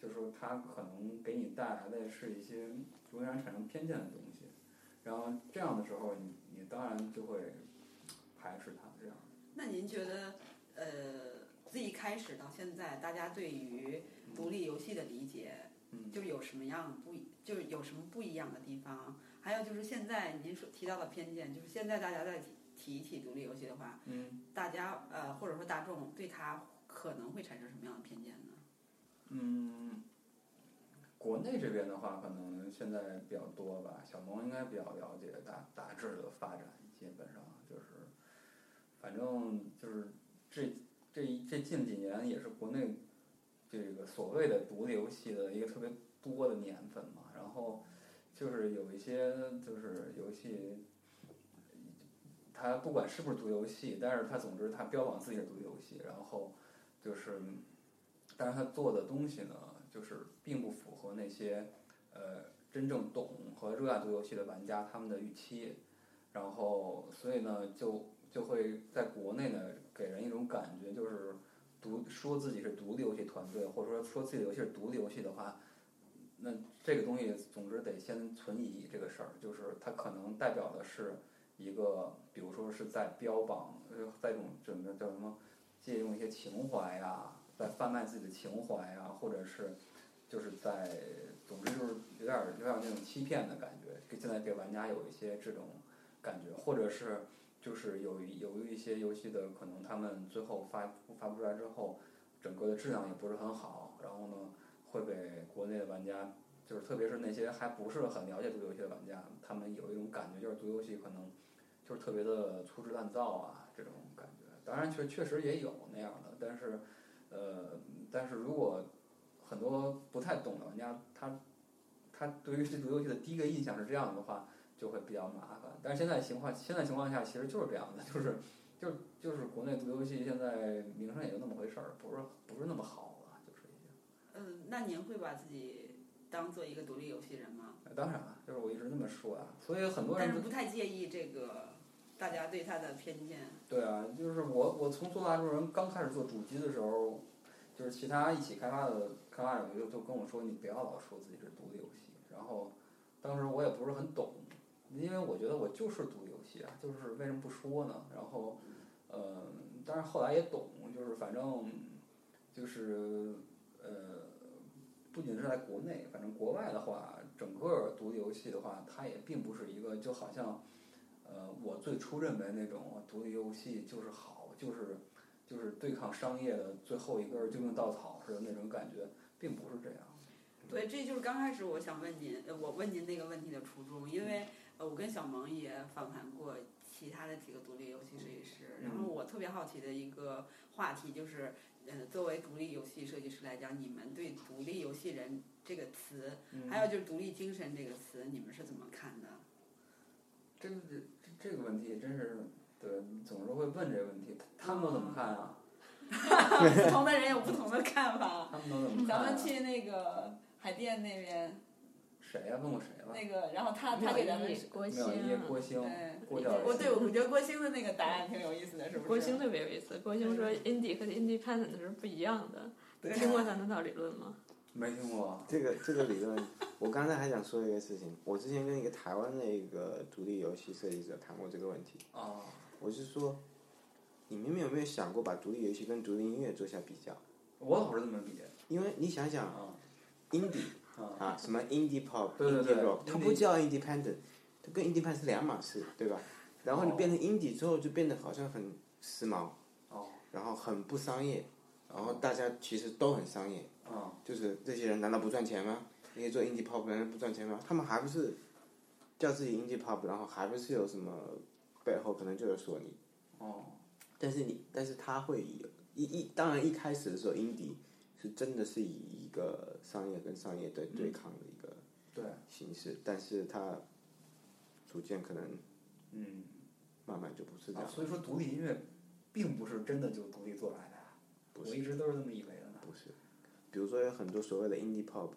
就是说它可能给你带来的是一些容易让人产生偏见的东西，然后这样的时候你你当然就会排斥它这样。那您觉得，呃，自一开始到现在，大家对于独立游戏的理解，嗯就有什么样不，就是有什么不一样的地方？还有就是现在您说提到的偏见，就是现在大家在提提起独立游戏的话，嗯大家呃或者说大众对它可能会产生什么样的偏见呢？嗯，国内这边的话，可能现在比较多吧。小萌应该比较了解大大致的发展，基本上就是，反正就是这这这近几年也是国内这个所谓的独立游戏的一个特别多的年份嘛。然后就是有一些就是游戏，它不管是不是独立游戏，但是它总之它标榜自己是独立游戏，然后就是。但是他做的东西呢，就是并不符合那些呃真正懂和热爱独立游戏的玩家他们的预期，然后所以呢，就就会在国内呢给人一种感觉，就是独说自己是独立游戏团队，或者说说自己游戏是独立游戏的话，那这个东西总之得先存疑这个事儿，就是它可能代表的是一个，比如说是在标榜，呃，在一种怎么叫什么，借用一些情怀呀、在贩卖自己的情怀呀、或者是就是在，总之就是有点儿有点儿那种欺骗的感觉，给现在给玩家有一些这种感觉，或者是就是有一有一些游戏的可能他们最后发发布出来之后，整个的质量也不是很好，然后呢会被国内的玩家，就是特别是那些还不是很了解独立游戏的玩家，他们有一种感觉，就是独游戏可能就是特别的粗制滥造啊这种感觉。当然确确实也有那样的，但是呃，但是如果很多不太懂的玩家，他他对于这独游戏的第一个印象是这样的话，就会比较麻烦。但是现在情况现在情况下其实就是这样的，<laughs> 就是就就是国内独立游戏现在名声也就那么回事儿，不是不是那么好了，就是已经。嗯，那您会把自己当做一个独立游戏人吗？呃当然了，就是我一直那么说啊，所以很多人但是不太介意这个大家对他的偏见。对啊，就是我我从做大众人刚开始做主机的时候，就是其他一起开发的开发者就就跟我说，你不要老说自己是独立游戏。然后当时我也不是很懂，因为我觉得我就是独立游戏啊，就是为什么不说呢？然后，呃，但是后来也懂，就是反正就是呃，不仅是在国内，反正国外的话，整个独立游戏的话，它也并不是一个就好像。呃，我最初认为那种独立游戏就是好，就是就是对抗商业的最后一根救命稻草似的那种感觉，并不是这样。对，这就是刚开始我想问您，我问您那个问题的初衷，因为呃，我跟小萌也访谈过其他的几个独立游戏设计师，然后我特别好奇的一个话题就是，呃，作为独立游戏设计师来讲，你们对“独立游戏人”这个词，还有就是“独立精神”这个词，你们是怎么看的？这个这这个问题真是，对，总是会问这个问题，他们都怎么看啊？<laughs> 不同的人有不同的看法。他们都怎么看、啊？咱们去那个海淀那边，谁呀、问过谁了？那个，然后他他给咱们郭妙一兴，郭兴，郭教。我对我觉得郭兴的那个答案挺有意思的，是不是？郭兴特别有意思。郭兴说，indie 和 independent 是不一样的。对听过他那套理论吗？没听过。这个这个理论，我刚才还想说一个事情，我之前跟一个台湾的一个独立游戏设计者谈过这个问题。哦，我是说，你们有没有想过把独立游戏跟独立音乐做下比较？我老是这么比。因为你想想啊，indie 啊啊，什么 indie pop、indie 对 rock，它不叫 independent，它跟 independent 是两码事，对吧？然后你变成 indie 之后，就变得好像很时髦，哦然后很不商业，然后大家其实都很商业，啊就是这些人难道不赚钱吗？那些做 indie pop 的人不赚钱吗？他们还不是叫自己 indie pop，然后还不是有什么背后可能就有索尼，哦，但是你但是他会有一一当然一开始的时候，indie 是真的是以一个商业跟商业的对抗的一个对，形式，但是它逐渐可能嗯，慢慢就不是这啊，样，所以说独立音乐并不是真的就独立做来的呀，我一直都是这么以为的呢。不是，比如说有很多所谓的 indie pop，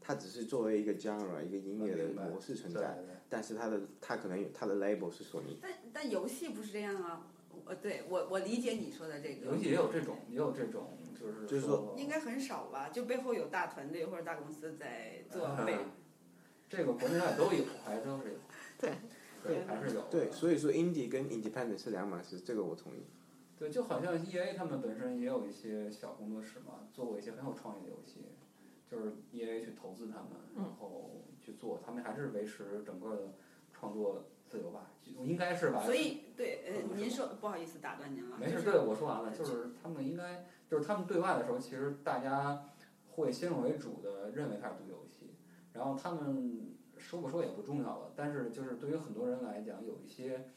它只是作为一个 genre 一个音乐的模式存在，但是它的它可能有它的 label 是索尼，但但游戏不是这样啊。呃，对我我理解你说的这个游，戏也有这种，也有这种，就是就是说应该很少吧？就背后有大团队或者大公司在做背。这个国内外都有，还都是有。<laughs> 对对，还是有。对，所以说 indie 跟 independent 是两码事，这个我同意。对，就好像 E A 他们本身也有一些小工作室嘛，做过一些很有创意的游戏，就是 E A 去投资他们，然后去做，他们还是维持整个的创作自由吧，应该是吧？所以对，呃，您说不好意思打断您了，没事，就是对我说完了，就是他们应该，就是他们对外的时候，其实大家会先入为主的认为它是独立游戏，然后他们说不说也不重要了，但是就是对于很多人来讲，有一些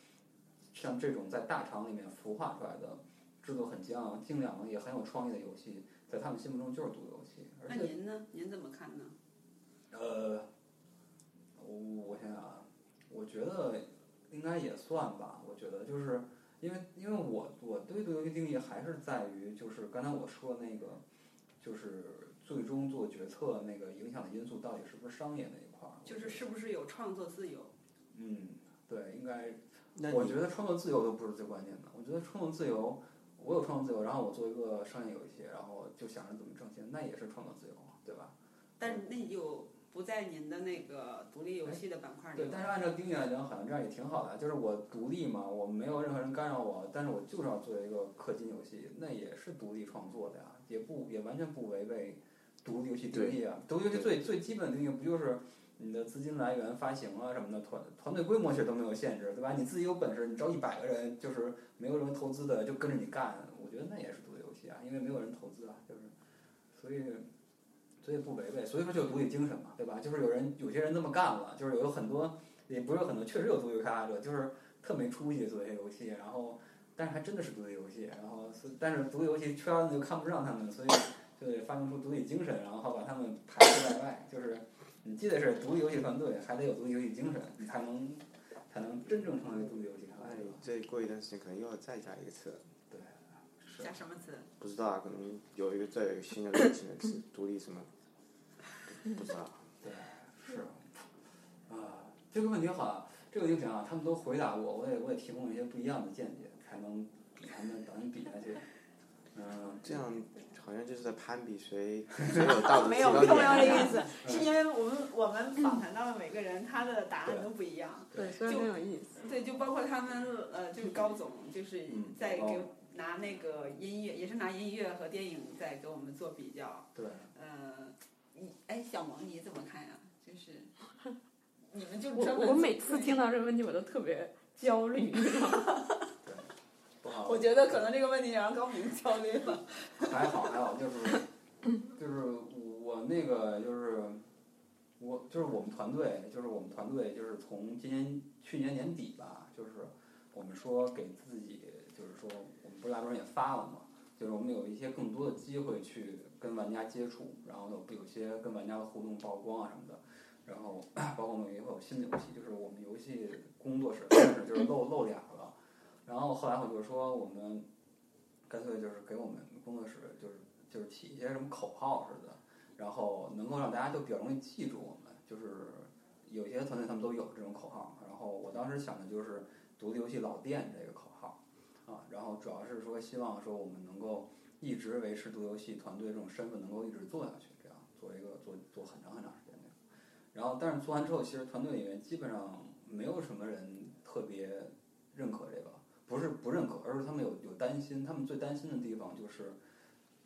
像这种在大厂里面孵化出来的、制作很精精良的、也很有创意的游戏，在他们心目中就是独游戏，那您呢？您怎么看呢？呃，我我想想啊，我觉得应该也算吧。我觉得就是因为因为我我对独立游戏定义还是在于就是刚才我说的那个，就是最终做决策那个影响的因素到底是不是商业那一块儿。就是是不是有创作自由？嗯，对，应该那我觉得创作自由都不是最关键的。我觉得创作自由，我有创作自由，然后我做一个商业游戏，然后就想着怎么挣钱，那也是创作自由，对吧？但是那就不在您的那个独立游戏的板块里对，但是按照定义来讲，好像这样也挺好的，就是我独立嘛，我没有任何人干扰我，但是我就是要做一个氪金游戏，那也是独立创作的呀，也不也完全不违背独立游戏定义啊。独立游戏最最基本的定义不就是你的资金来源、发行啊什么的，团团队规模其实都没有限制，对吧？你自己有本事，你招一百个人，就是没有任何投资的，就跟着你干，我觉得那也是独立游戏啊，因为没有人投资啊，就是，所以。所以不违背，所以说就有独立精神嘛，对吧？就是有人有些人这么干了，就是有很多，也不是有很多，确实有独立开发者，就是特没出息做一些游戏，然后但是还真的是独立游戏，然后是但是独立游戏圈子就看不上他们，所以就得发明出独立精神，然后把他们排除在外。就是你既得是独立游戏团队，还得有独立游戏精神，你才能才能真正成为独立游戏开发者。哎，这过一段时间可能又要再加一个词了，是加什么词？不知道啊，可能有一个再有一个新的类型的词，独立什么，<laughs> 不知道。对，是啊，这个问题好啊，这个问题行啊，他们都回答过，我也我也提供一些不一样的见解，才能才能咱们比下去。嗯，这样好像就是在攀比谁谁有道德 <laughs> 没有，并没有这。个意思，是因为我们我们访谈到的每个人，他的答案都不一样。对，所以很有意思。对，就包括他们呃，就是高总，就是嗯在给哦拿那个音乐，也是拿音乐和电影在给我们做比较。对，呃，你哎，小萌你怎么看呀？就是你们就我专门我每次听到这个问题，我都特别焦虑，<laughs> 你知道吗？<laughs> 不好。我觉得可能这个问题让高明焦虑了。<laughs> 还好还好，就是就是我那个就是我就是我们团队，就是我们团队就是从今年去年年底吧，就是我们说给自己就是说不是拉人也发了嘛，就是我们有一些更多的机会去跟玩家接触，然后有些跟玩家的互动曝光啊什么的。然后 <clears throat> 包括我们也会有新的游戏，就是我们游戏工作室就是露露脸了，然后后来我就说我们干脆就是给我们工作室就是就是起一些什么口号似的，然后能够让大家就比较容易记住我们。就是有些团队他们都有这种口号，然后我当时想的就是独立游戏老店这个口号啊，然后主要是说希望说我们能够一直维持独游戏团队这种身份，能够一直做下去，这样做一个做做很长很长时间那种。然后但是做完之后，其实团队里面基本上没有什么人特别认可这个。不是不认可，而是他们有有担心。他们最担心的地方就是，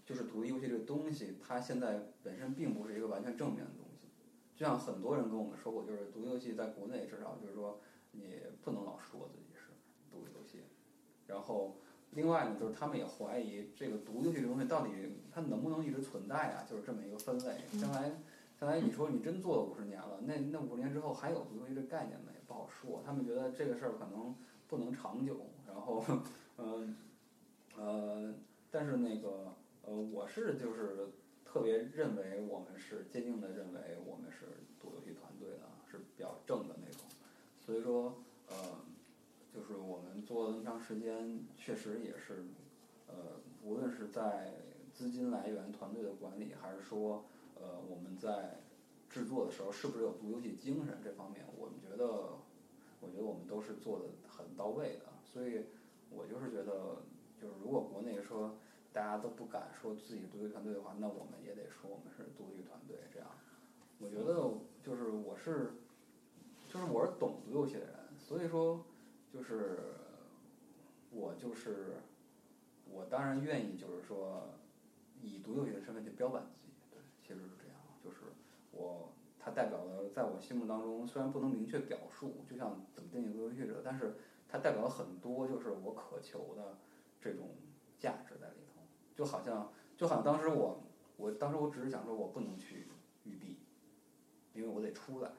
就是独立游戏这个东西，它现在本身并不是一个完全正面的东西。就像很多人跟我们说过，就是独立游戏在国内至少就是说，你不能老说自己。然后另外呢，就是他们也怀疑这个独立游戏这东西到底它能不能一直存在啊？就是这么一个分类。将来将来你说你真做了五十年了，那那五十年之后还有独立游戏这概念吗？也不好说。他们觉得这个事儿可能不能长久，然后，嗯，呃，但是那个，呃，我是就是特别认为我们是坚定的认为我们是独立游戏团队的，是比较正的那种。所以说，呃，就是我们做了那么长时间，确实也是，呃，无论是在资金来源、团队的管理，还是说，呃，我们在制作的时候是不是有独游戏精神这方面，我们觉得，我觉得我们都是做的很到位的。所以，我就是觉得，就是如果国内说大家都不敢说自己独立团队的话，那我们也得说我们是独立团队。这样，我觉得就是我是，就是我是懂独游戏的人，所以说就是我就是我当然愿意就是说以独游戏的身份去标榜自己。对，其实是这样，就是我它代表了在我心目当中，虽然不能明确表述，就像怎么定义独游戏者，但是它代表了很多就是我渴求的这种价值在里头，就好像就好像当时我我当时我只是想说我不能去育碧，因为我得出来。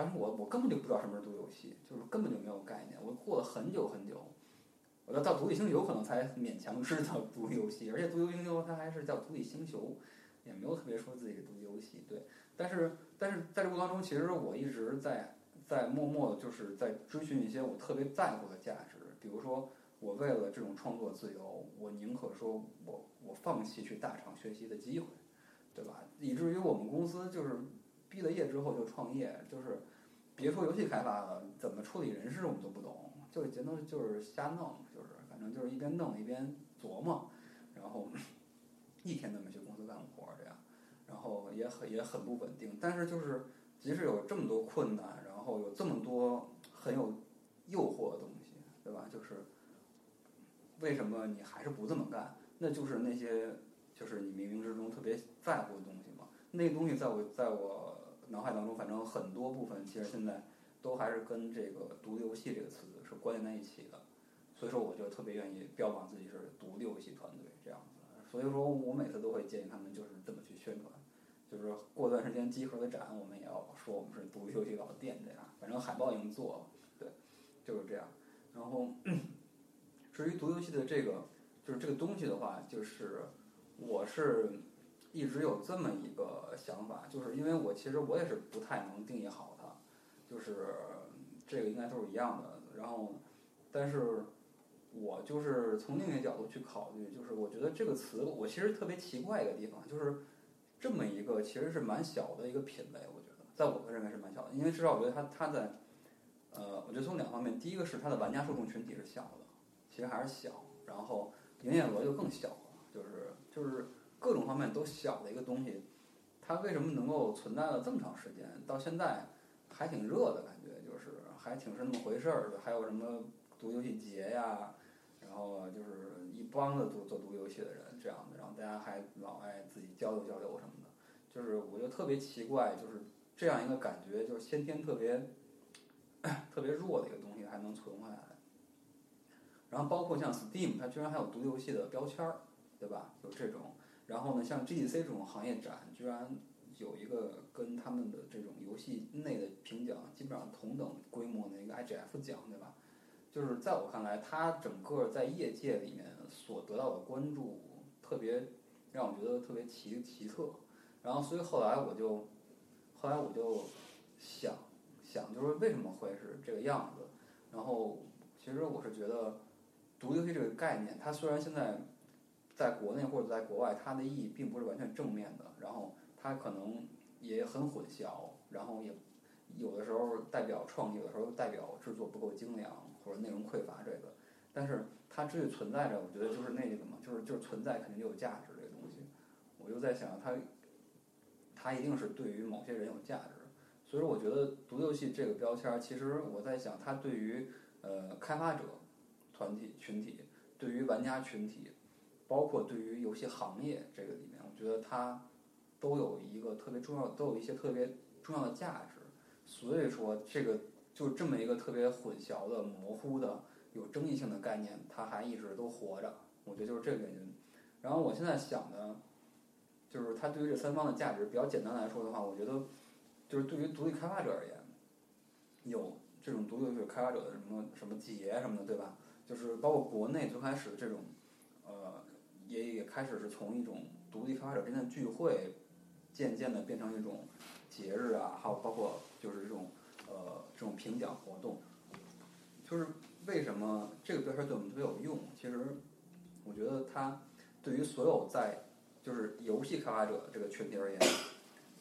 当时我我根本就不知道什么是独立游戏，就是根本就没有概念。我过了很久很久，我要到独立星球可能才勉强知道独立游戏，而且独立星球它还是叫独立星球，也没有特别说自己是独立游戏。对，但是但是在这过程当中，其实我一直在在默默的就是在追寻一些我特别在乎的价值，比如说我为了这种创作自由，我宁可说我我放弃去大厂学习的机会，对吧？以至于我们公司就是毕了业之后就创业，就是别说游戏开发了，怎么处理人事我们都不懂，就全都就是瞎弄，就是反正就是一边弄一边琢磨，然后一天都没去公司干活这样，然后也很也很不稳定，但是就是即使有这么多困难，然后有这么多很有诱惑的东西，对吧？就是为什么你还是不这么干？那就是那些就是你冥冥之中特别在乎的东西嘛。那东西在我在我脑海当中，反正很多部分其实现在都还是跟这个“独立游戏”这个词是关联在一起的。所以说，我就特别愿意标榜自己是独立游戏团队这样子。所以说我每次都会建议他们就是这么去宣传，就是过段时间集合的展，我们也要说我们是独立游戏老店这样。反正海报已经做了，对，就是这样。然后 <clears throat> 至于独立游戏的这个就是这个东西的话，就是我是一直有这么一个想法，就是因为我其实我也是不太能定义好它，就是这个应该都是一样的。然后，但是我就是从另一个角度去考虑，就是我觉得这个词我其实特别奇怪一个地方，就是这么一个其实是蛮小的一个品类，我觉得在我的认为是蛮小的，因为至少我觉得它它在呃，我觉得从两方面，第一个是它的玩家受众群体是小的，其实还是小，然后营业额就更小了，就是就是各种方面都小的一个东西，它为什么能够存在了这么长时间，到现在还挺热的感觉，就是还挺是那么回事儿的，还有什么读游戏节呀，然后就是一帮子做做读游戏的人这样的，然后大家还老爱自己交流交流什么的，就是我就特别奇怪，就是这样一个感觉，就是先天特别。<coughs> 特别弱的一个东西还能存回来，然后包括像 Steam，它居然还有独立游戏的标签儿，对吧？有这种，然后呢，像 GDC 这种行业展，居然有一个跟他们的这种游戏内的评奖基本上同等规模的一个 IGF 奖，对吧？就是在我看来，它整个在业界里面所得到的关注，特别让我觉得特别奇奇特。然后，所以后来我就，后来我就想。想就是为什么会是这个样子，然后其实我是觉得，独立游戏这个概念，它虽然现在在国内或者在国外，它的意义并不是完全正面的，然后它可能也很混淆，然后也有的时候代表创意，有的时候代表制作不够精良或者内容匮乏这个，但是它之所以存在着，我觉得就是那个嘛，就是就是存在肯定就有价值这个东西，我就在想它，它一定是对于某些人有价值。所以说，我觉得独游戏这个标签，其实我在想，它对于呃开发者团体群体，对于玩家群体，包括对于游戏行业这个里面，我觉得它都有一个特别重要，都有一些特别重要的价值。所以说，这个就这么一个特别混淆的、模糊的、有争议性的概念，它还一直都活着。我觉得就是这个原因。然后我现在想的，就是它对于这三方的价值，比较简单来说的话，我觉得就是对于独立开发者而言，有这种独立游戏开发者的什么什么节什么的，对吧？就是包括国内最开始的这种，呃，也也开始是从一种独立开发者之间的聚会，渐渐的变成一种节日啊，还有包括就是这种呃这种评奖活动，就是为什么这个标签对我们特别有用？其实我觉得它对于所有在就是游戏开发者这个群体而言，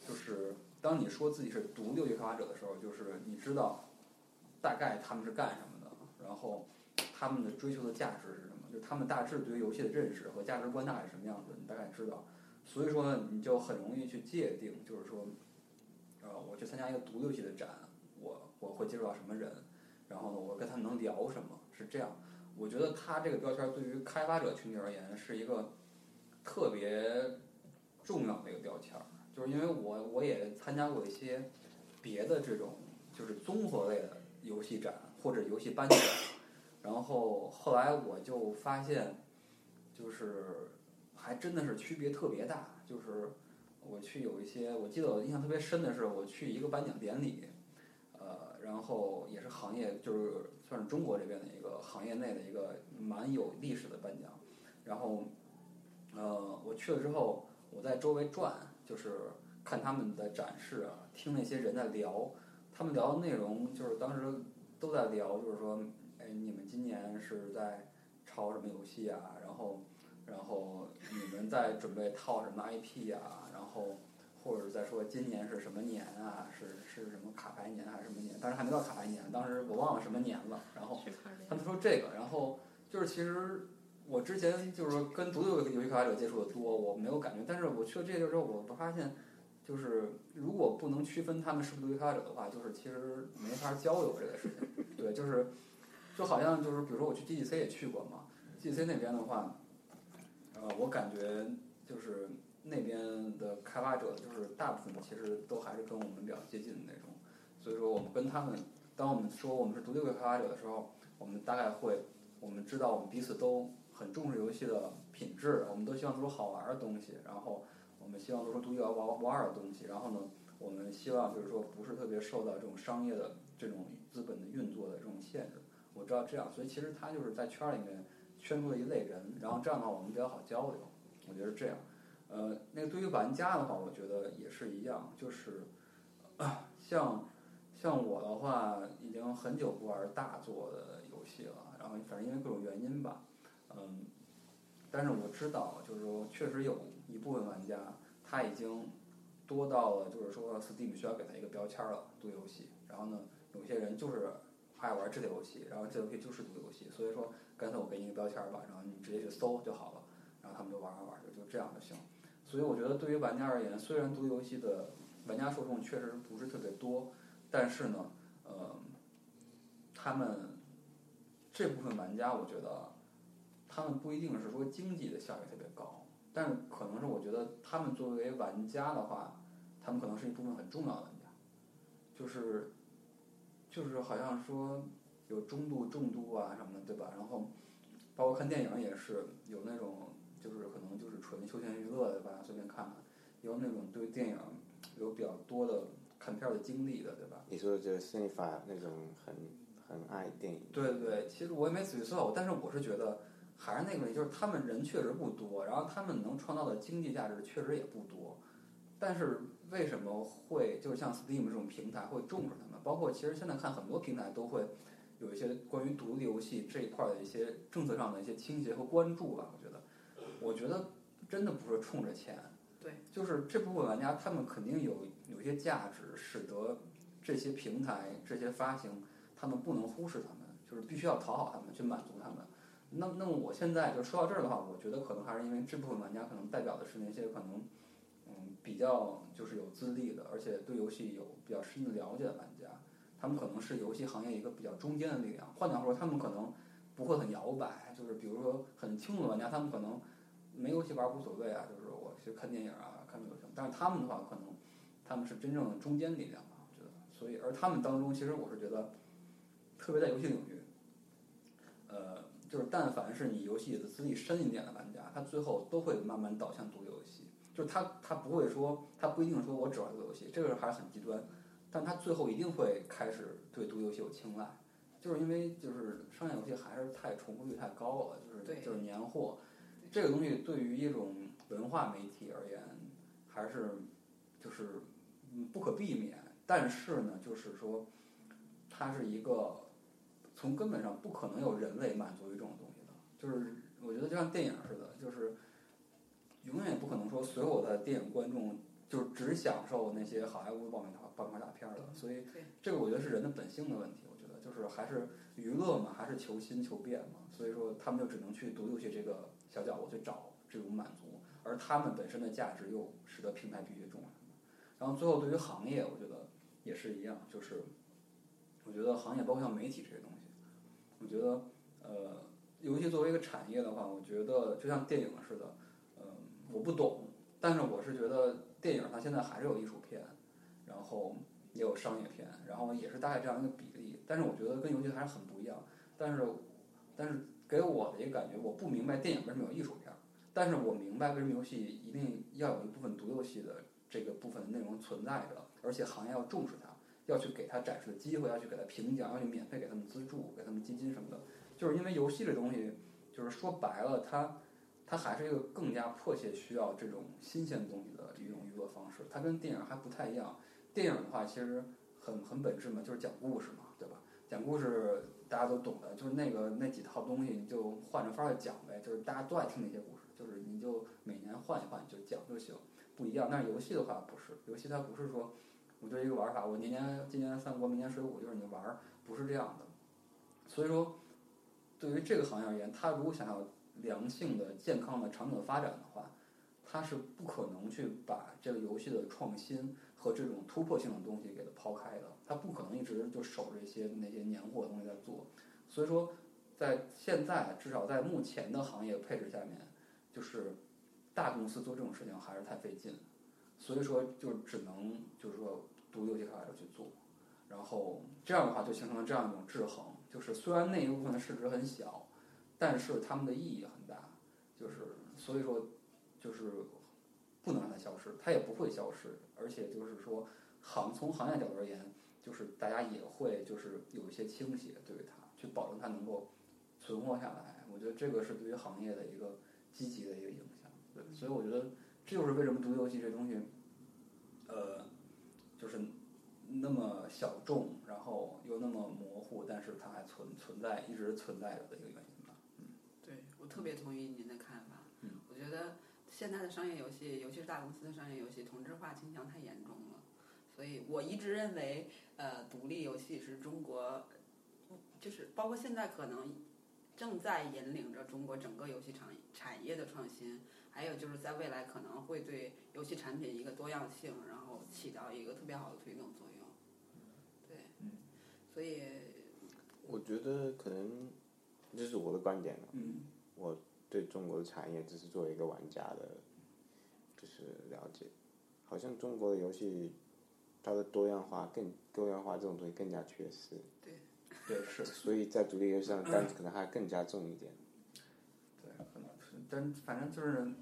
就是当你说自己是独立游戏开发者的时候，就是你知道大概他们是干什么的，然后他们的追求的价值是，就他们大致对于游戏的认识和价值观大概是什么样子，你大概知道。所以说呢，你就很容易去界定，就是说，呃，我去参加一个独立游戏的展，我我会接触到什么人，然后呢，我跟他们能聊什么，是这样。我觉得他这个标签对于开发者群体而言是一个特别重要的一个标签，就是因为我我也参加过一些别的这种就是综合类的游戏展或者游戏颁奖，然后后来我就发现，就是还真的是区别特别大，就是我去有一些，我记得我印象特别深的是我去一个颁奖典礼，呃，然后也是行业就是算是中国这边的一个行业内的一个蛮有历史的颁奖，然后呃我去了之后，我在周围转，就是看他们的展示，听那些人在聊，他们聊的内容就是当时都在聊，就是说，你们今年是在抄什么游戏啊？然后，然后你们在准备套什么 IP 啊？然后，或者是在说今年是什么年啊？是是什么卡牌年还是什么年？当时还没到卡牌年，当时我忘了什么年了。然后他们说这个，然后就是其实我之前就是说跟独立游戏开发者接触的多，我没有感觉，但是我去了这个之后，我发现就是如果不能区分他们是不是独立开发者的话，就是其实没法交流这个事情。对，就是就好像就是比如说我去 GDC 也去过嘛，GDC 那边的话，呃，我感觉就是那边的开发者就是大部分其实都还是跟我们比较接近的那种，所以说我们跟他们，当我们说我们是独立游戏开发者的时候，我们大概会我们知道我们彼此都很重视游戏的品质，我们都希望做出好玩的东西，然后我们希望做出独一无无二的东西，然后呢，我们希望就是说不是特别受到这种商业的这种资本的运作的这种限制。我知道这样，所以其实他就是在圈儿里面圈出了一类人，然后这样的话我们比较好交流，我觉得是这样。呃，那个对于玩家的话，我觉得也是一样，就是、<coughs> 像像我的话，已经很久不玩大作的游戏了，然后反正因为各种原因吧，嗯，但是我知道，就是说确实有一部分玩家他已经多到了，就是说 Steam 需要给他一个标签了，独立游戏。然后呢，有些人就是爱玩这类游戏，然后这游戏就是独立游戏，所以说干脆我给你一个标签吧，然后你直接去搜就好了，然后他们就玩玩玩，就就这样就行。所以我觉得对于玩家而言，虽然独立游戏的玩家受众确实不是特别多，但是呢，呃，他们这部分玩家，我觉得他们不一定是说经济的效益特别高，但是可能是我觉得他们作为玩家的话，他们可能是一部分很重要的玩家，就是就是好像说有中度、重度啊什么的，对吧？然后包括看电影也是有那种就是可能就是纯休闲娱乐的吧，随便看看，有那种对电影有比较多的看片的经历的，对吧？你说的这个 c i n e p h 那种很很爱电影，对对对，其实我也没仔细算过，但是我是觉得还是那个问题，就是他们人确实不多，然后他们能创造的经济价值确实也不多，但是为什么会就是像 Steam 这种平台会重视他们？包括其实现在看很多平台都会有一些关于独立游戏这一块儿的一些政策上的一些倾斜和关注吧。我觉得，我觉得真的不是冲着钱，对，就是这部分玩家他们肯定有有一些价值，使得这些平台这些发行。他们不能忽视他们，就是必须要讨好他们，去满足他们。那那么我现在就说到这儿的话，我觉得可能还是因为这部分玩家可能代表的是那些可能嗯比较就是有资历的，而且对游戏有比较深的了解的玩家，他们可能是游戏行业一个比较中间的力量。换句话说，他们可能不会很摇摆，就是比如说很轻的玩家，他们可能没游戏玩无所谓啊，就是我去看电影啊，看就行。但是他们的话，可能他们是真正的中间力量吧，我觉得。所以而他们当中，其实我是觉得。特别在游戏领域，呃，就是但凡是你游戏的资历深一点的玩家，他最后都会慢慢导向独立游戏。就是他他不会说，他不一定说我只玩独立游戏，这个还是很极端，但他最后一定会开始对独立游戏有青睐，就是因为就是商业游戏还是太重复率太高了，就是对就是年货，这个东西对于一种文化媒体而言，还是就是嗯不可避免，但是呢，就是说它是一个从根本上不可能有人类满足于这种东西的，就是我觉得就像电影似的，就是永远也不可能说所有的电影观众就只享受那些好莱坞爆米花爆米花大片儿的，所以这个我觉得是人的本性的问题。我觉得就是还是娱乐嘛，还是求新求变嘛，所以说他们就只能去独立游戏这个小角落去找这种满足，而他们本身的价值又使得品牌必须重要。然后最后对于行业，我觉得也是一样，就是我觉得行业包括像媒体这些东西，我觉得呃，游戏作为一个产业的话，我觉得就像电影似的，嗯、我不懂，但是我是觉得电影它现在还是有艺术片，然后也有商业片，然后也是大概这样一个比例，但是我觉得跟游戏还是很不一样，但是但是给我的一个感觉，我不明白电影为什么有艺术片，但是我明白为什么游戏一定要有一部分独游戏的这个部分内容存在着，而且行业要重视它，要去给它展示的机会，要去给它评奖，要去免费给他们资助，给他们基金什么的。就是因为游戏这东西，就是说白了，它它还是一个更加迫切需要这种新鲜东西的一种娱乐方式。它跟电影还不太一样。电影的话，其实很很本质嘛，就是讲故事嘛，对吧？讲故事大家都懂的，就是那个那几套东西，你就换着法儿讲呗，就是大家都爱听那些故事，就是你就每年换一换就讲就行。不一样。但是游戏的话不是，游戏它不是说我对一个玩法，我年年今年三国，明年水浒，就是你玩儿，不是这样的。所以说，对于这个行业而言，它如果想要良性的、健康的、长久的发展的话，它是不可能去把这个游戏的创新和这种突破性的东西给它抛开的。它不可能一直就守着一些那些年货的东西在做。所以说，在现在至少在目前的行业配置下面，就是大公司做这种事情还是太费劲，所以说就只能就是说独立游戏开发者去做，然后这样的话就形成了这样一种制衡，就是虽然那一部分的市值很小，但是他们的意义很大，就是所以说就是不能让它消失，它也不会消失，而且就是说行从行业角度而言，就是大家也会就是有一些倾斜对于它，去保证它能够存活下来。我觉得这个是对于行业的一个积极的一个影响。对，所以我觉得这就是为什么独立游戏这东西，呃，就是那么小众，然后又那么模糊，但是它还存存在一直存在着的一个原因。特别同意您的看法。嗯，我觉得现在的商业游戏，尤其是大公司的商业游戏，同质化倾向太严重了。所以我一直认为，呃，独立游戏是中国，就是包括现在可能正在引领着中国整个游戏产产业的创新，还有就是在未来可能会对游戏产品一个多样性，然后起到一个特别好的推动作用。对，嗯所以我觉得可能这是我的观点了。嗯我对中国的产业只是作为一个玩家的，就是了解，好像中国的游戏它的多样化更多样化这种东西更加缺失，对，是。所以在独立游戏上担子可能还更加重一点。对，可能是，但反正就是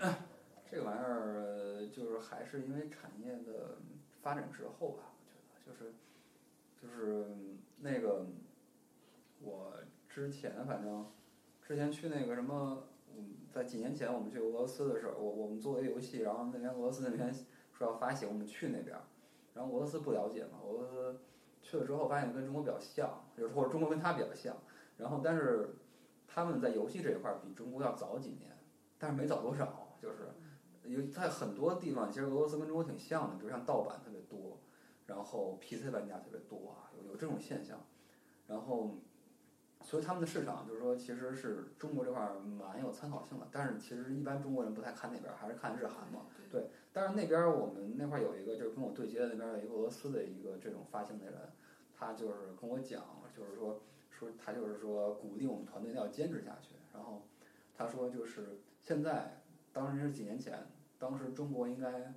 这个玩意儿，呃就是还是因为产业的发展滞后吧，我觉得就是就是那个我之前反正之前去那个什么，嗯，在几年前我们去俄罗斯的时候，我我们做了一游戏，然后那边俄罗斯那边说要发行，我们去那边，然后俄罗斯不了解嘛，俄罗斯去了之后发现跟中国比较像，就是或者中国跟他比较像，然后但是他们在游戏这一块儿比中国要早几年，但是没早多少，就是有在很多地方，其实俄罗斯跟中国挺像的，比如像盗版特别多，然后 PC 玩家特别多啊，有有这种现象，然后所以他们的市场就是说其实是中国这块儿蛮有参考性的，但是其实一般中国人不太看那边儿，还是看日韩嘛。对对，但是那边儿我们那块儿有一个就是跟我对接的那边儿有一个俄罗斯的一个这种发行的人，他就是跟我讲，就是说说他就是说鼓励我们团队要坚持下去。然后他说就是现在，当时是几年前，当时中国应该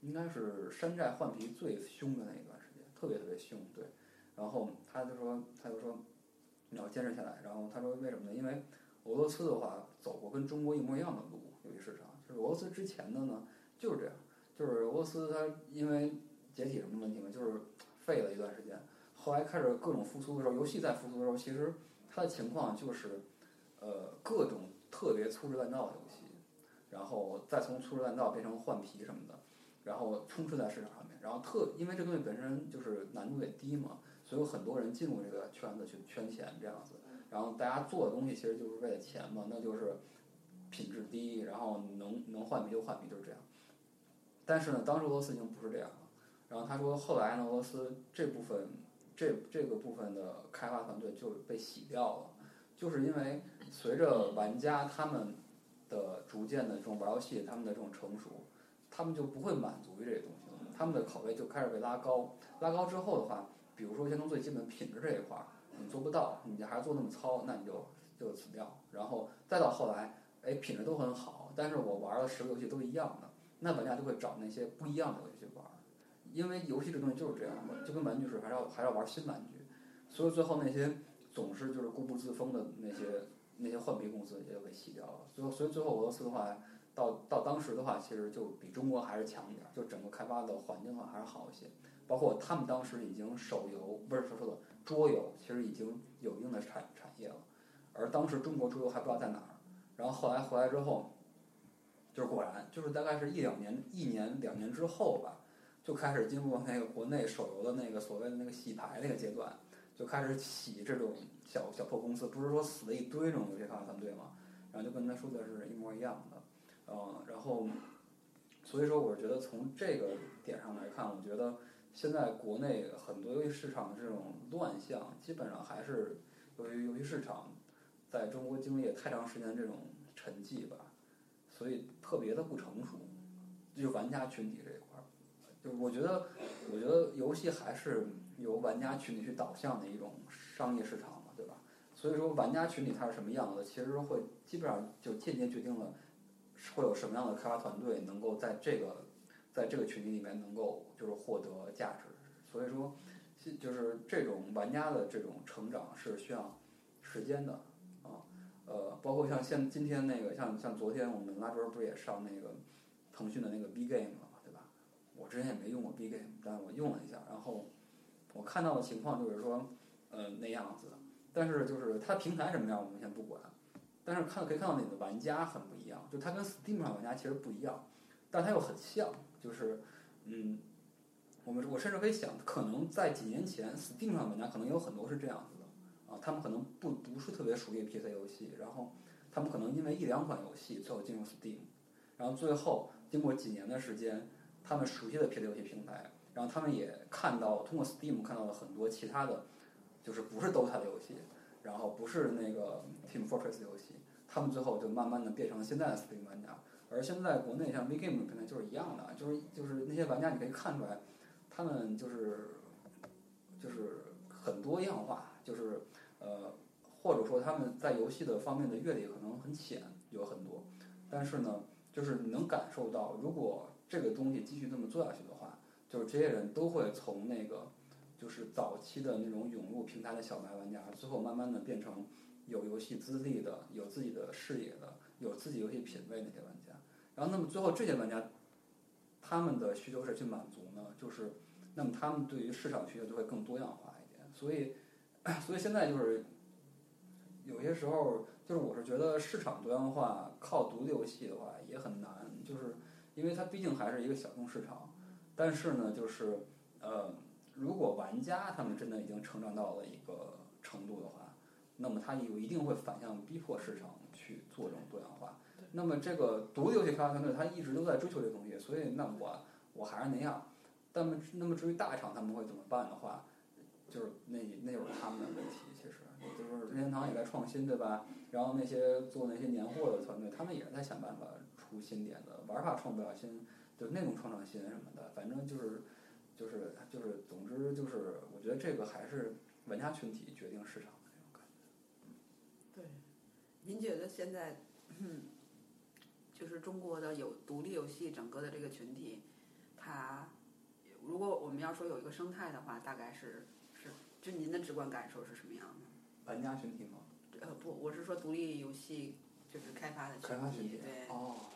应该是山寨换皮最凶的那一段时间，特别特别凶，对。然后他就说他就说你要坚持下来。然后他说为什么呢？因为俄罗斯的话走过跟中国一模一样的路，游戏市场。就是俄罗斯之前的呢，就是这样，就是俄罗斯它因为解体什么问题嘛，就是废了一段时间，后来开始各种复苏的时候，游戏在复苏的时候，其实它的情况就是，呃，各种特别粗制滥造的游戏，然后再从粗制滥造变成换皮什么的，然后充斥在市场上面，然后特因为这东西本身就是难度也低嘛，所以有很多人进入这个圈子去圈钱这样子，然后大家做的东西其实就是为了钱嘛，那就是品质低，然后能能换皮就换皮，就是这样。但是呢，当时俄罗斯已经不是这样了。然后他说，后来呢，俄罗斯这部分这这个部分的开发团队就被洗掉了，就是因为随着玩家他们的逐渐的这种玩游戏，他们的这种成熟，他们就不会满足于这些东西了，他们的口味就开始被拉高。拉高之后的话，比如说先从最基本品质这一块儿，你做不到，你还是做那么糙，那你就就死掉。然后再到后来，哎，品质都很好，但是我玩了十个游戏都一样的，那玩家就会找那些不一样的游戏玩。因为游戏这东西就是这样的，就跟玩具似，还是要还要玩新玩具，所以最后那些总是就是固步自封的那些那些换皮公司也就给洗掉了。最后，所以最后俄罗斯的话，到到当时的话，其实就比中国还是强一点，就整个开发的环境的话还是好一些。包括他们当时已经手游不是说说的桌游，其实已经有一定的产产业了，而当时中国桌游还不知道在哪儿。然后后来回来之后，就是果然就是大概是一两年一年两年之后吧。就开始进入那个国内手游的那个所谓的那个洗牌那个阶段，就开始洗这种小小破公司，不是说死了一堆这种游戏开发团队嘛，然后就跟他说的是一模一样的，嗯，然后所以说我觉得从这个点上来看，我觉得现在国内很多游戏市场的这种乱象，基本上还是由于游戏市场在中国经历了太长时间这种沉寂吧，所以特别的不成熟，就玩家群体这一块儿。就我觉得，我觉得游戏还是由玩家群体去导向的一种商业市场嘛，对吧？所以说，玩家群体它是什么样子，其实会基本上就间接决定了会有什么样的开发团队能够在这个在这个群体里面能够就是获得价值。所以说，就是这种玩家的这种成长是需要时间的啊。呃，包括像现今天那个像像昨天我们拉桌不是也上那个腾讯的那个 B Game 了嘛，对吧？我之前也没用过 B Game，但我用了一下，然后我看到的情况就是说，呃，那样子。但是就是它平台什么样，我们先不管。但是看可以看到你的玩家很不一样，就它跟 Steam 上玩家其实不一样，但它又很像。就是嗯，我们我甚至可以想，可能在几年前，Steam 上玩家可能有很多是这样子的啊，他们可能不不是特别熟悉 PC 游戏，然后他们可能因为一两款游戏最后进入 Steam，然后最后经过几年的时间。他们熟悉的 PC 游戏平台，然后他们也看到通过 Steam 看到了很多其他的，就是不是 DOTA 的游戏，然后不是那个 Team Fortress 的游戏，他们最后就慢慢的变成了现在的 Steam 玩家。而现在国内像 VGame 平台就是一样的，就是就是那些玩家你可以看出来，他们就是就是很多样化，就是呃或者说他们在游戏的方面的阅历可能很浅，有很多，但是呢，就是你能感受到如果。这个东西继续这么做下去的话，就是这些人都会从那个就是早期的那种涌入平台的小白玩家，最后慢慢的变成有游戏资历的、有自己的视野的、有自己游戏品味那些玩家。然后，那么最后这些玩家，他们的需求是去满足呢？就是那么他们对于市场需求就会更多样化一点。所以，<coughs> 所以现在就是有些时候，就是我是觉得市场多样化靠独立游戏的话也很难，就是。因为它毕竟还是一个小众市场，但是呢，就是呃，如果玩家他们真的已经成长到了一个程度的话，那么他有一定会反向逼迫市场去做这种多样化。那么这个独立游戏开发团队他一直都在追求这东西，所以那我我还是那样。但么那么至于大厂他们会怎么办的话，就是那那就是他们的问题。其实就是任天堂也在创新，对吧？然后那些做那些年货的团队，他们也在想办法。出新点子玩法创不了新，就那种创创新什么的，反正就是，就是就是，总之就是，我觉得这个还是玩家群体决定市场的那种感觉。对，您觉得现在，就是中国的有独立游戏整个的这个群体，它如果我们要说有一个生态的话，大概是是，就您的直观感受是什么样的？玩家群体吗？呃，不，我是说独立游戏就是开发的群体，对哦。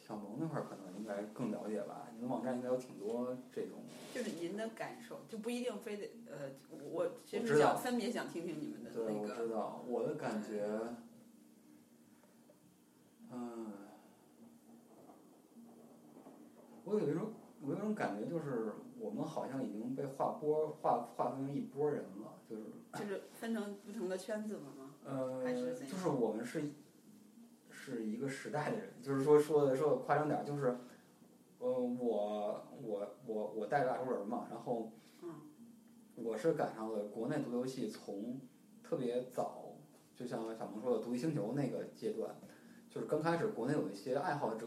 小萌那块儿可能应该更了解吧。你们网站应该有挺多这种。就是您的感受，就不一定非得呃，我其实想分别想听听你们的对，我那个，知道，我的感觉，嗯，我有一种，我有一种感觉，就是我们好像已经被划拨划划分成一拨人了，就是就是分成不同的圈子了吗？呃就是我们是是一个时代的人，就是说说的说的夸张点儿，就是呃，我我我我带着亚洲人嘛，然后嗯我是赶上了国内独立游戏从特别早，就像小萌说的《独立星球》那个阶段，就是刚开始国内有一些爱好者，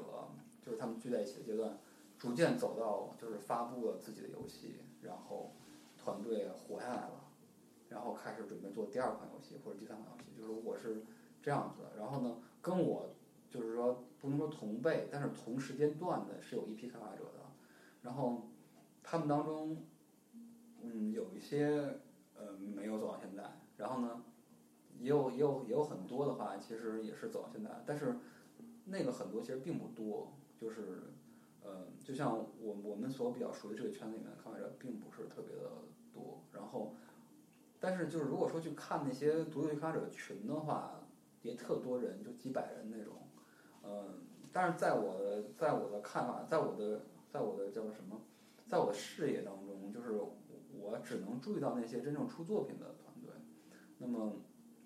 就是他们聚在一起的阶段，逐渐走到就是发布了自己的游戏，然后团队活下来了，然后开始准备做第二款游戏或者第三款游戏，就是我是这样子的。然后呢，跟我就是说不能说同辈，但是同时间段的是有一批开发者的，然后他们当中，嗯，有一些呃没有走到现在，然后呢，也有也有也有很多的话，其实也是走到现在，但是那个很多其实并不多，就是呃，就像我我们所比较熟悉这个圈子里面的开发者，并不是特别的多，然后。但是就是如果说去看那些独立开发者群的话，也特多人，就几百人那种，嗯，但是在我的在我的看法，在我的在我的叫什么，在我的视野当中，就是我只能注意到那些真正出作品的团队。那么，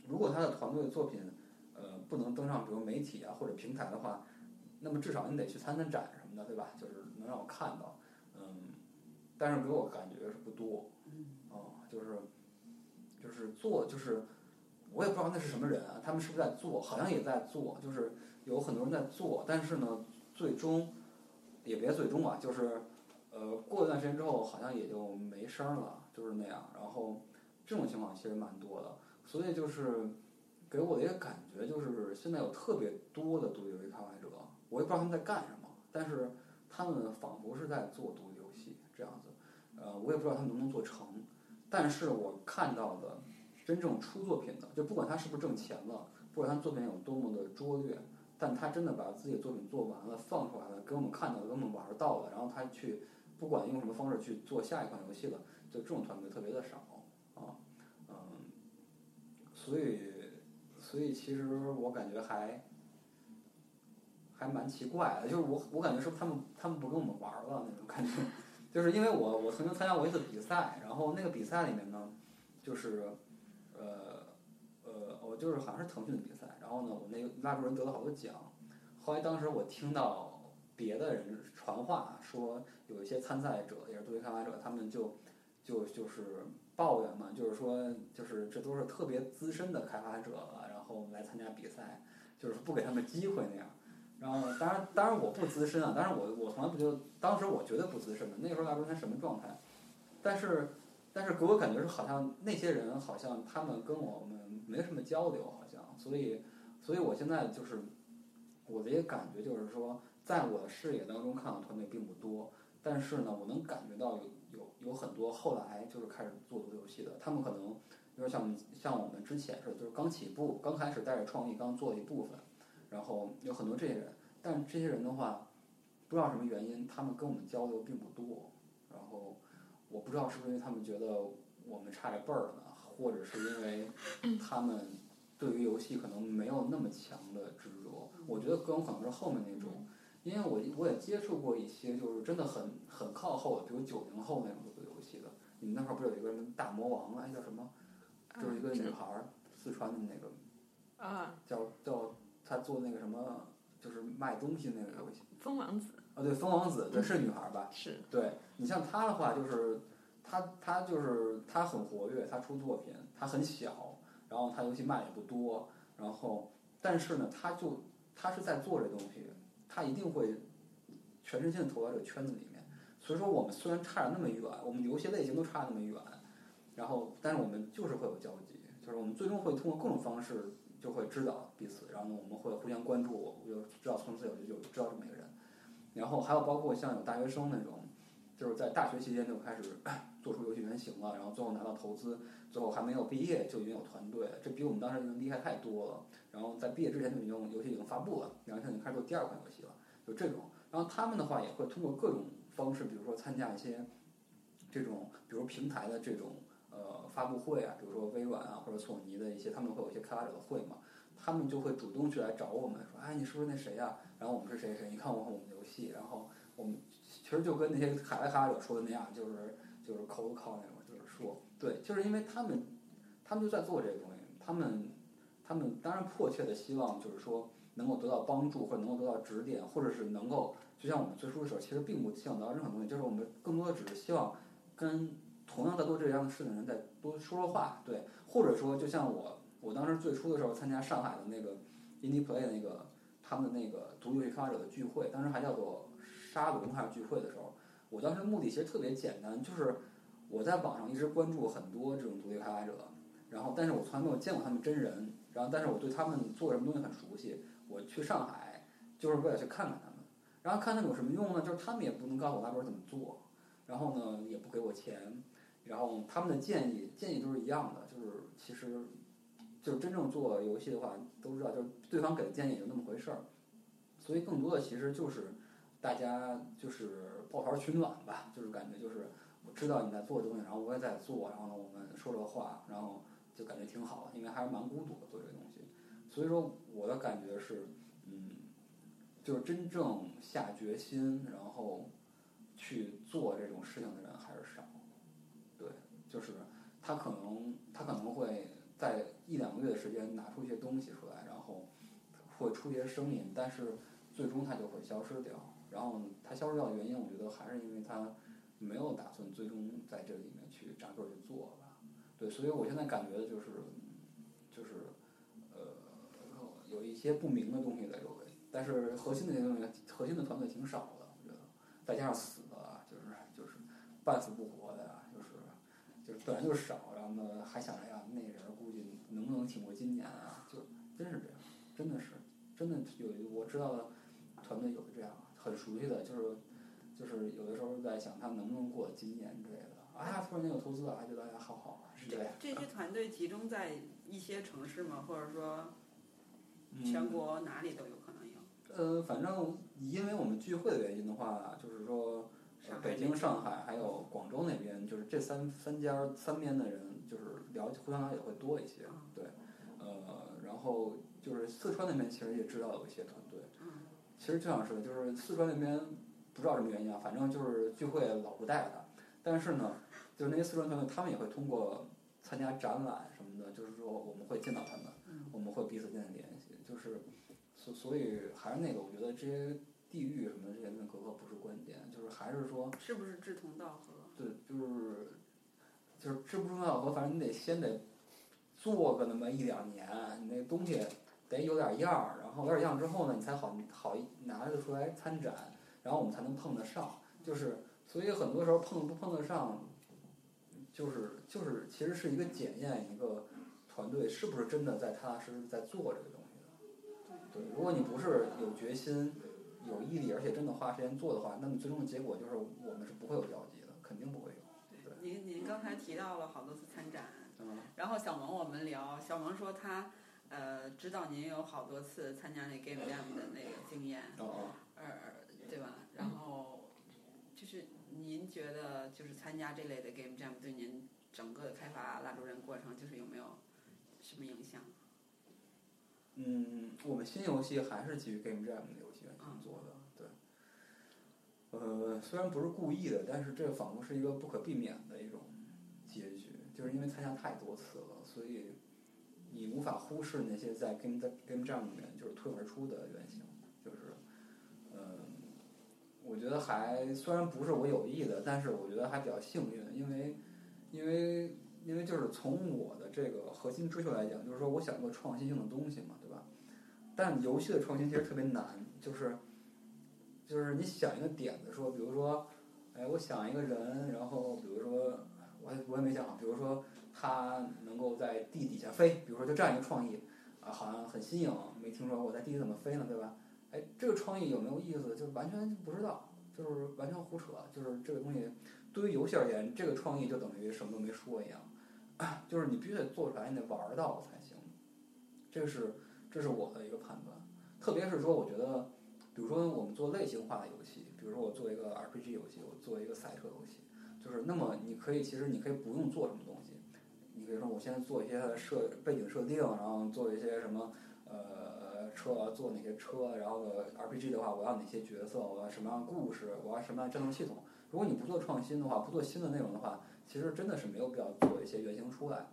如果他的团队作品，呃，不能登上比如媒体啊或者平台的话，那么至少你得去参参展什么的，对吧？就是能让我看到，嗯，但是给我感觉是不多，嗯，哦，就是就是做就是。我也不知道那是什么人啊，他们是不是在做？好像也在做，就是有很多人在做，但是呢，最终也别最终吧，就是呃，过一段时间之后，好像也就没声了，就是那样。然后这种情况其实蛮多的，所以就是给我的一个感觉就是，现在有特别多的独立游戏开发者，我也不知道他们在干什么，但是他们仿佛是在做独立游戏这样子，呃，我也不知道他们能不能做成，但是我看到的。真正出作品的，就不管他是不是挣钱了，不管他作品有多么的拙劣，但他真的把自己的作品做完了，放出来了，给我们看到了，给我们玩到了，然后他去不管用什么方式去做下一款游戏了，就这种团队特别的少啊，嗯，所以所以其实我感觉还还蛮奇怪的，就是我我感觉是不是他们他们不跟我们玩了那种感觉，<laughs> 就是因为我我曾经参加过一次比赛，然后那个比赛里面呢，就是。呃，呃，我就是好像是腾讯的比赛，然后呢，我那个拉住人得了好多奖。后来当时我听到别的人传话说，有一些参赛者也是独立开发者，他们就就就是抱怨嘛，就是说就是这都是特别资深的开发者，然后来参加比赛，就是不给他们机会那样。然后当然当然我不资深啊，当然我我从来不觉得，当时我绝对不资深的，那时候拉住人什么状态？但是。但是给我感觉是好像那些人好像他们跟我们没什么交流，好像，所以，所以我现在就是我的一个感觉就是说，在我的视野当中看到团队并不多，但是呢，我能感觉到有有有很多后来就是开始做独立游戏的，他们可能比如像像我们之前似的，就是刚起步，刚开始带着创意刚做一部分，然后有很多这些人，但这些人的话，不知道什么原因，他们跟我们交流并不多，然后。我不知道是不是因为他们觉得我们差着辈儿呢，或者是因为他们对于游戏可能没有那么强的执着。我觉得更有可能是后面那种，因为我我也接触过一些就是真的很很靠后的，比如九零后那种做游戏的。你们那块儿不是有一个什么大魔王啊？叫什么？就是一个女孩儿，四川的那个。啊。叫叫她做那个什么，就是卖东西那个游戏。风王子。啊，对，风王子，对，是女孩儿吧？是。对你像她的话，就是她，她就是她很活跃，她出作品，她很小，然后他游戏卖也不多，然后但是呢，他就他是在做这东西，他一定会全身心的投到这个圈子里面。所以说，我们虽然差着那么远，我们游戏类型都差那么远，然后但是我们就是会有交集，就是我们最终会通过各种方式就会知道彼此，然后，我们会互相关注，我就知道从此有就知道这么一个人。然后还有包括像有大学生那种，就是在大学期间就开始 <clears throat> 做出游戏原型了，然后最后拿到投资，最后还没有毕业就已经有团队，这比我们当时已经厉害太多了。然后在毕业之前就已经游戏已经发布了，然后现在已经开始做第二款游戏了。就这种。然后他们的话也会通过各种方式，比如说参加一些这种，比如平台的这种呃发布会啊，比如说微软啊或者索尼的一些，他们会有一些开发者的会嘛，他们就会主动去来找我们说，哎，你是不是那谁呀、然后我们是谁谁，你看我看我们的游戏，然后我们其实就跟那些海外开发者说的那样，就是就是口口那种，就是说，对，就是因为他们他们就在做这个东西，他们他们当然迫切的希望就是说能够得到帮助，或者能够得到指点，或者是能够就像我们最初的时候，其实并不希望得到任何东西，就是我们更多的只是希望跟同样在做这样的事情的人再多说说话，对，或者说就像我我当时最初的时候参加上海的那个 Indie Play 的那个他们的那个独立游戏开发者的聚会，当时还叫做沙龙还是聚会的时候，我当时目的其实特别简单，就是我在网上一直关注很多这种独立开发者，然后但是我从来没有见过他们真人，然后但是我对他们做什么东西很熟悉，我去上海就是为了去看看他们，然后看他们有什么用呢？就是他们也不能告诉我拉波怎么做，然后呢也不给我钱，然后他们的建议建议都是一样的，就是其实就是真正做游戏的话都知道，就是对方给的建议也就那么回事儿，所以更多的其实就是大家就是抱团取暖吧，就是感觉就是我知道你在做东西，然后我也在做，然后呢我们说说话，然后就感觉挺好，因为还是蛮孤独的做这个东西，所以说我的感觉是，嗯，就是真正下决心，然后去做这种事情的人还是少，对，就是他可能他可能会在一两个月的时间拿出一些东西出来，然后会出一些声音，但是最终他就会消失掉。然后它消失掉的原因，我觉得还是因为它没有打算最终在这里面去扎根去做吧。对，所以我现在感觉就是，就是呃，有一些不明的东西在周围，但是核心的那些东西，核心的团队挺少的，我觉得，再加上死的，就是就是半死不活的啊，就是就是本来就少，然后呢还想着呀那人儿估计能不能挺过今年啊，就真是这样，真的是真的有我知道的团队有这样很熟悉的，就是就是有的时候在想他能不能过今年之类的，哎呀突然间有投资了，还觉得哎呀好好啊，是这样。这些团队集中在一些城市吗？或者说嗯全国哪里都有可能有？呃，反正因为我们聚会的原因的话，就是说，呃北京、上海还有广州那边，就是这三三家三边的人，就是了解互相了解会多一些。对，呃，然后就是四川那边其实也知道有一些团队。嗯其实就像是，就是四川那边不知道什么原因啊，反正就是聚会老不带他，但是呢，就是那些四川团队，他们也会通过参加展览什么的，就是说我们会见到他们，我们会彼此建立联系，就是所所以还是那个，我觉得这些地域什么的这些人格格不是关键，就是还是说是不是志同道合？对，就是就是志不同道合，反正你得先得做个那么一两年，你那东西得有点样儿，然后有点样儿之后呢，你才好好拿得出来参展，然后我们才能碰得上。就是所以很多时候碰不碰得上，就是就是其实是一个检验一个团队是不是真的在踏踏实实在做这个东西的。对，如果你不是有决心、有毅力，而且真的花时间做的话，那么最终的结果就是我们是不会有交集的，肯定不会有。对您您刚才提到了好多次参展，嗯，然后小萌我们聊，小萌说他呃知道您有好多次参加那 Game Jam 的那个经验，哦呃，对吧？然后就是您觉得就是参加这类的 Game Jam 对您整个的开发蜡烛人过程就是有没有什么影响？嗯，我们新游戏还是基于 Game Jam 的游戏原型做的，对。呃，虽然不是故意的，但是这仿佛是一个不可避免的一种结局，就是因为参加太多次了，所以你无法忽视那些在 Game Game Jam 里面就是脱颖而出的原型，就是，嗯，我觉得还虽然不是我有意的，但是我觉得还比较幸运，因为因为因为就是从我的这个核心追求来讲，就是说我想做创新性的东西嘛，对吧？但游戏的创新其实特别难，就是就是你想一个点子说，比如说，哎，我想一个人，然后比如说我也我也没想好，比如说它能够在地底下飞，比如说就这样一个创意，啊，好像很新颖，没听说过在地里怎么飞呢，对吧？哎，这个创意有没有意思？就完全不知道，就是完全胡扯，就是这个东西对于游戏而言，这个创意就等于什么都没说一样，<clears throat> 就是你必须得做出来，你得玩到才行。这是这是我的一个判断，特别是说，我觉得比如说我们做类型化的游戏，比如说我做一个 RPG 游戏，我做一个赛车游戏，就是那么你可以其实你可以不用做什么东西，你比如说我现在做一些它的设背景设定，然后做一些什么呃车做哪些车，然后 RPG 的话我要哪些角色，我要什么样的故事，我要什么样的战斗系统。如果你不做创新的话，不做新的内容的话，其实真的是没有必要做一些原型出来。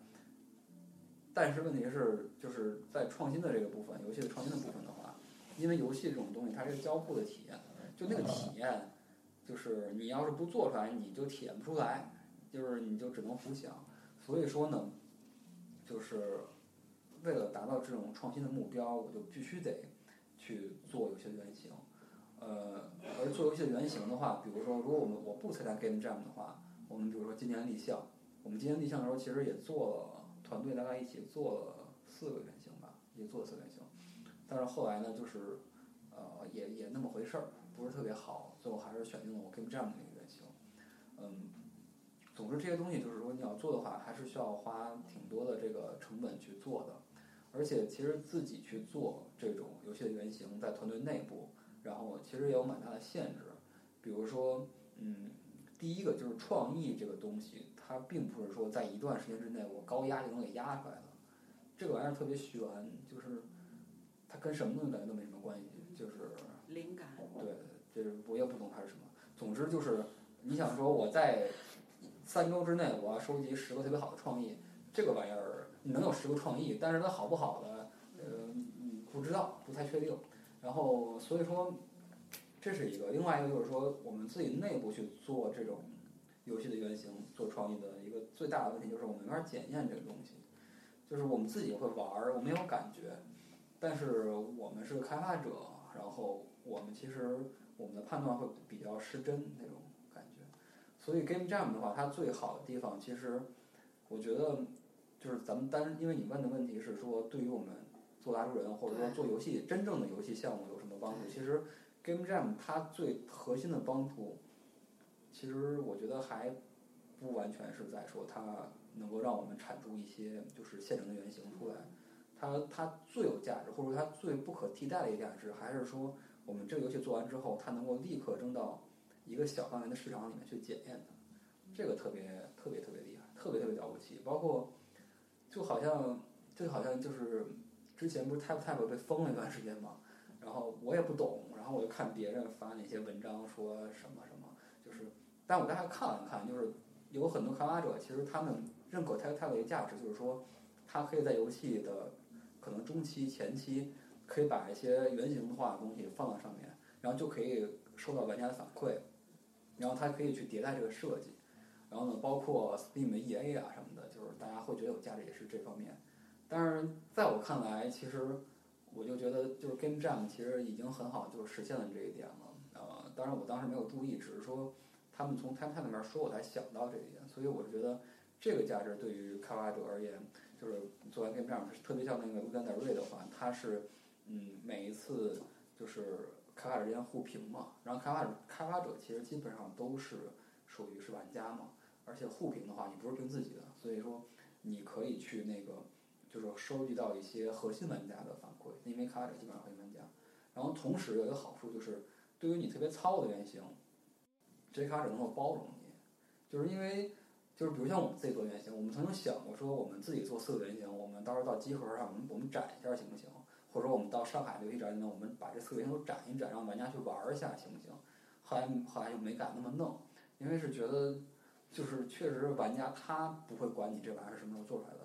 但是问题是，就是在创新的这个部分，游戏的创新的部分的话，因为游戏这种东西它是交互的体验，就那个体验，就是你要是不做出来，你就体验不出来，就是你就只能胡想。所以说呢，就是为了达到这种创新的目标，我就必须得去做游戏原型。呃，而做游戏的原型的话，比如说，如果我们我不参加 Game Jam 的话，我们比如说今年立项，我们今年立项的时候，其实也做了团队大概一起做了四个原型吧，也做了四个原型，但是后来呢，就是呃也也那么回事儿，不是特别好，最后还是选定了我 Game Jam 的那个原型。嗯，总之这些东西就是说你要做的话，还是需要花挺多的这个成本去做的，而且其实自己去做这种游戏的原型，在团队内部。然后其实也有蛮大的限制，比如说，嗯，第一个就是创意这个东西，它并不是说在一段时间之内我高压就能给压出来的，这个玩意儿特别悬，就是它跟什么东西感觉都没什么关系，就是灵感。对，就是我也不懂它是什么。总之就是你想说我在三周之内我要收集十个特别好的创意，这个玩意儿你能有十个创意，但是它好不好的，呃，嗯，不知道，不太确定。然后，所以说，这是一个。另外一个就是说，我们自己内部去做这种游戏的原型、做创意的一个最大的问题，就是我们没法检验这个东西。就是我们自己会玩儿，我们有感觉，但是我们是开发者，然后我们其实我们的判断会比较失真那种。所以 Game Jam 的话，它最好的地方，其实我觉得就是咱们单，因为你问的问题是说，对于我们。做拉出人，或者说做游戏，真正的游戏项目有什么帮助？其实，Game Jam 它最核心的帮助，其实我觉得还不完全是在说它能够让我们产出一些就是现成的原型出来。它它最有价值，或者说它最不可替代的一个价值，还是说我们这个游戏做完之后，它能够立刻扔到一个小范围的市场里面去检验它。这个特别特别特别厉害，特别特别了不起。包括就好像就好像就是。之前不是 Type Type 被封了一段时间嘛，然后我也不懂，然后我就看别人发那些文章说什么什么，就是，但我大概看了看，就是有很多开发者其实他们认可 Type Type 的价值，就是说，它可以在游戏的可能中期、前期，可以把一些原型化的东西放到上面，然后就可以收到玩家的反馈，然后它可以去迭代这个设计，然后呢，包括 Steam、EA 啊什么的，就是大家会觉得有价值，也是这方面。但是在我看来，其实我就觉得，就是 Game Jam 其实已经很好，就是实现了这一点了。呃，当然我当时没有注意，只是说他们从 Time Time 那边说，我才想到这一点。所以我觉得这个价值对于开发者而言，就是做完 Game Jam 特别像那个 Weekend Ray 的话，它是嗯每一次就是开发者之间互评嘛，然后开发者开发者其实基本上都是属于是玩家嘛，而且互评的话，你不是评自己的，所以说你可以去那个。就是收集到一些核心玩家的反馈，因为开发者基本上核心玩家。然后同时有一个好处就是，对于你特别糙的原型，这开发者能够包容你。就是因为，就是比如像我们自己做原型，我们曾经想过说，我们自己做四个原型，我们到时候到集合上，我们我们展一下行不行？或者说我们到上海游戏展里面，我们把这四个原型都展一展，让玩家去玩一下，行不行？后来后来就没敢那么弄，因为是觉得，就是确实玩家他不会管你这玩意儿什么时候做出来的。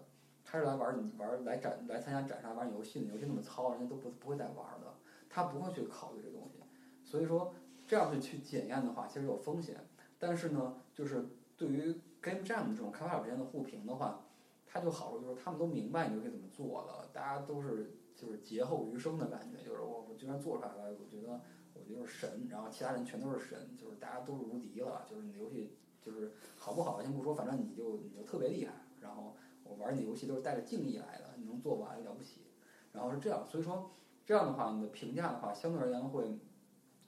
他是来玩你玩来展来参加展上玩游戏的，游戏那么糙，人家都不不会再玩的，他不会去考虑这东西。所以说这样子去检验的话，其实有风险。但是呢，就是对于 Game Jam 这种开发者之间的互评的话，它就好处就是他们都明白你游戏怎么做了，大家都是就是劫后余生的感觉，就是我我居然做出来了，我觉得我就是神，然后其他人全都是神，就是大家都是无敌了，就是你的游戏就是好不好先不说，反正你就你就特别厉害，然后。我玩你的游戏都是带着敬意来的，你能做完了不起。然后是这样，所以说这样的话，你的评价的话，相对而言会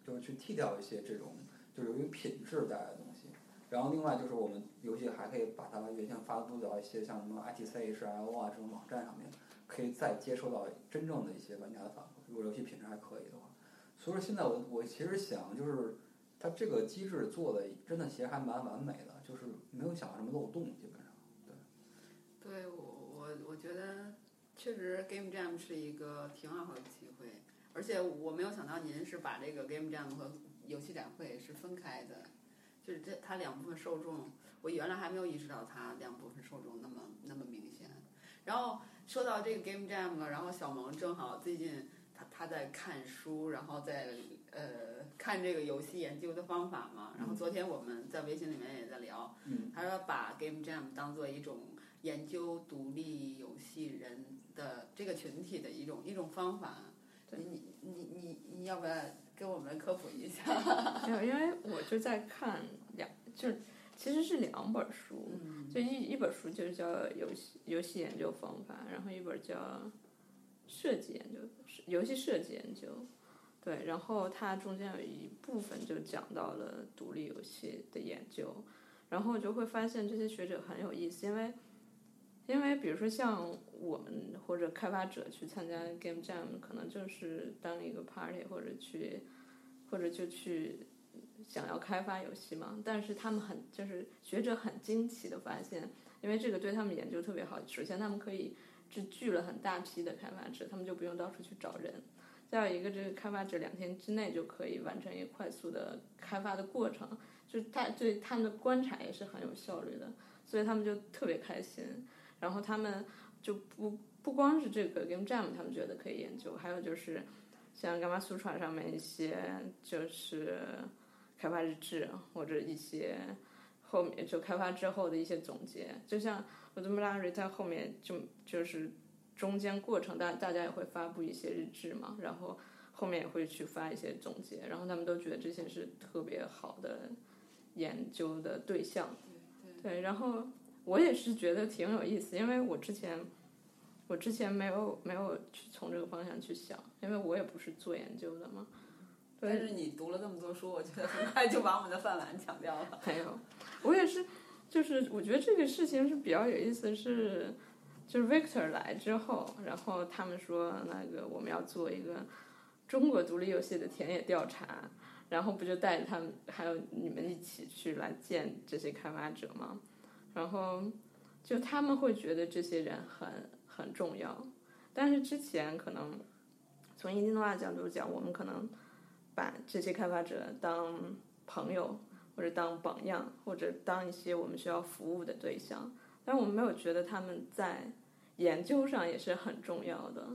就是去替掉一些这种就是由于品质带来的东西。然后另外就是我们游戏还可以把它原先发布到一些像什么 ITC、HIO 啊这种网站上面，可以再接收到真正的一些玩家的反馈。如果游戏品质还可以的话，所以说现在我我其实想就是，它这个机制做的真的其实还蛮完美的，就是没有想到什么漏洞，基本上。对我我我觉得确实 Game Jam 是一个挺好的机会，而且我没有想到您是把这个 Game Jam 和游戏展会是分开的，就是这它两部分受众，我原来还没有意识到它两部分受众那么那么明显。然后说到这个 Game Jam 了，然后小萌正好最近他他在看书，然后在呃看这个游戏研究的方法嘛。然后昨天我们在微信里面也在聊，嗯他说把 Game Jam 当做一种研究独立游戏人的这个群体的一种一种方法。你你你你你要不要给我们科普一下？<laughs> 没有，因为我就在看两，就是其实是两本书，嗯。就一一本书就是叫游戏游戏研究方法，然后一本叫设计研究游戏设计研究，对，然后它中间有一部分就讲到了独立游戏的研究，然后就会发现这些学者很有意思，因为因为比如说像我们或者开发者去参加 Game Jam，可能就是当一个 party 或者去或者就去想要开发游戏嘛，但是他们很就是学者很惊奇的发现，因为这个对他们研究特别好。首先，他们可以只聚了很大批的开发者，他们就不用到处去找人。再有一个，这个开发者两天之内就可以完成一个快速的开发的过程，就他对他们的观察也是很有效率的，所以他们就特别开心。然后他们就不不光是这个 Game Jam，他们觉得可以研究，还有就是像 Gamma Sutra 上面一些就是开发日志或者一些后面就开发之后的一些总结，就像我的 m a r i 在后面就就是中间过程大大家也会发布一些日志嘛，然后后面也会去发一些总结，然后他们都觉得这些是特别好的研究的对象，对，然后我也是觉得挺有意思，因为我之前。我之前没有没有去从这个方向去想，因为我也不是做研究的嘛。但是你读了这么多书，我觉得很快就把我们的饭碗抢掉了。<laughs> 没有，我也是，就是我觉得这个事情是比较有意思，是就是 Victor 来之后，然后他们说那个我们要做一个中国独立游戏的田野调查，然后不就带着他们还有你们一起去来见这些开发者吗？然后就他们会觉得这些人很很重要，但是之前可能从印尼诺瓦角度讲，我们可能把这些开发者当朋友。或者当榜样，或者当一些我们需要服务的对象，但我们没有觉得他们在研究上也是很重要的。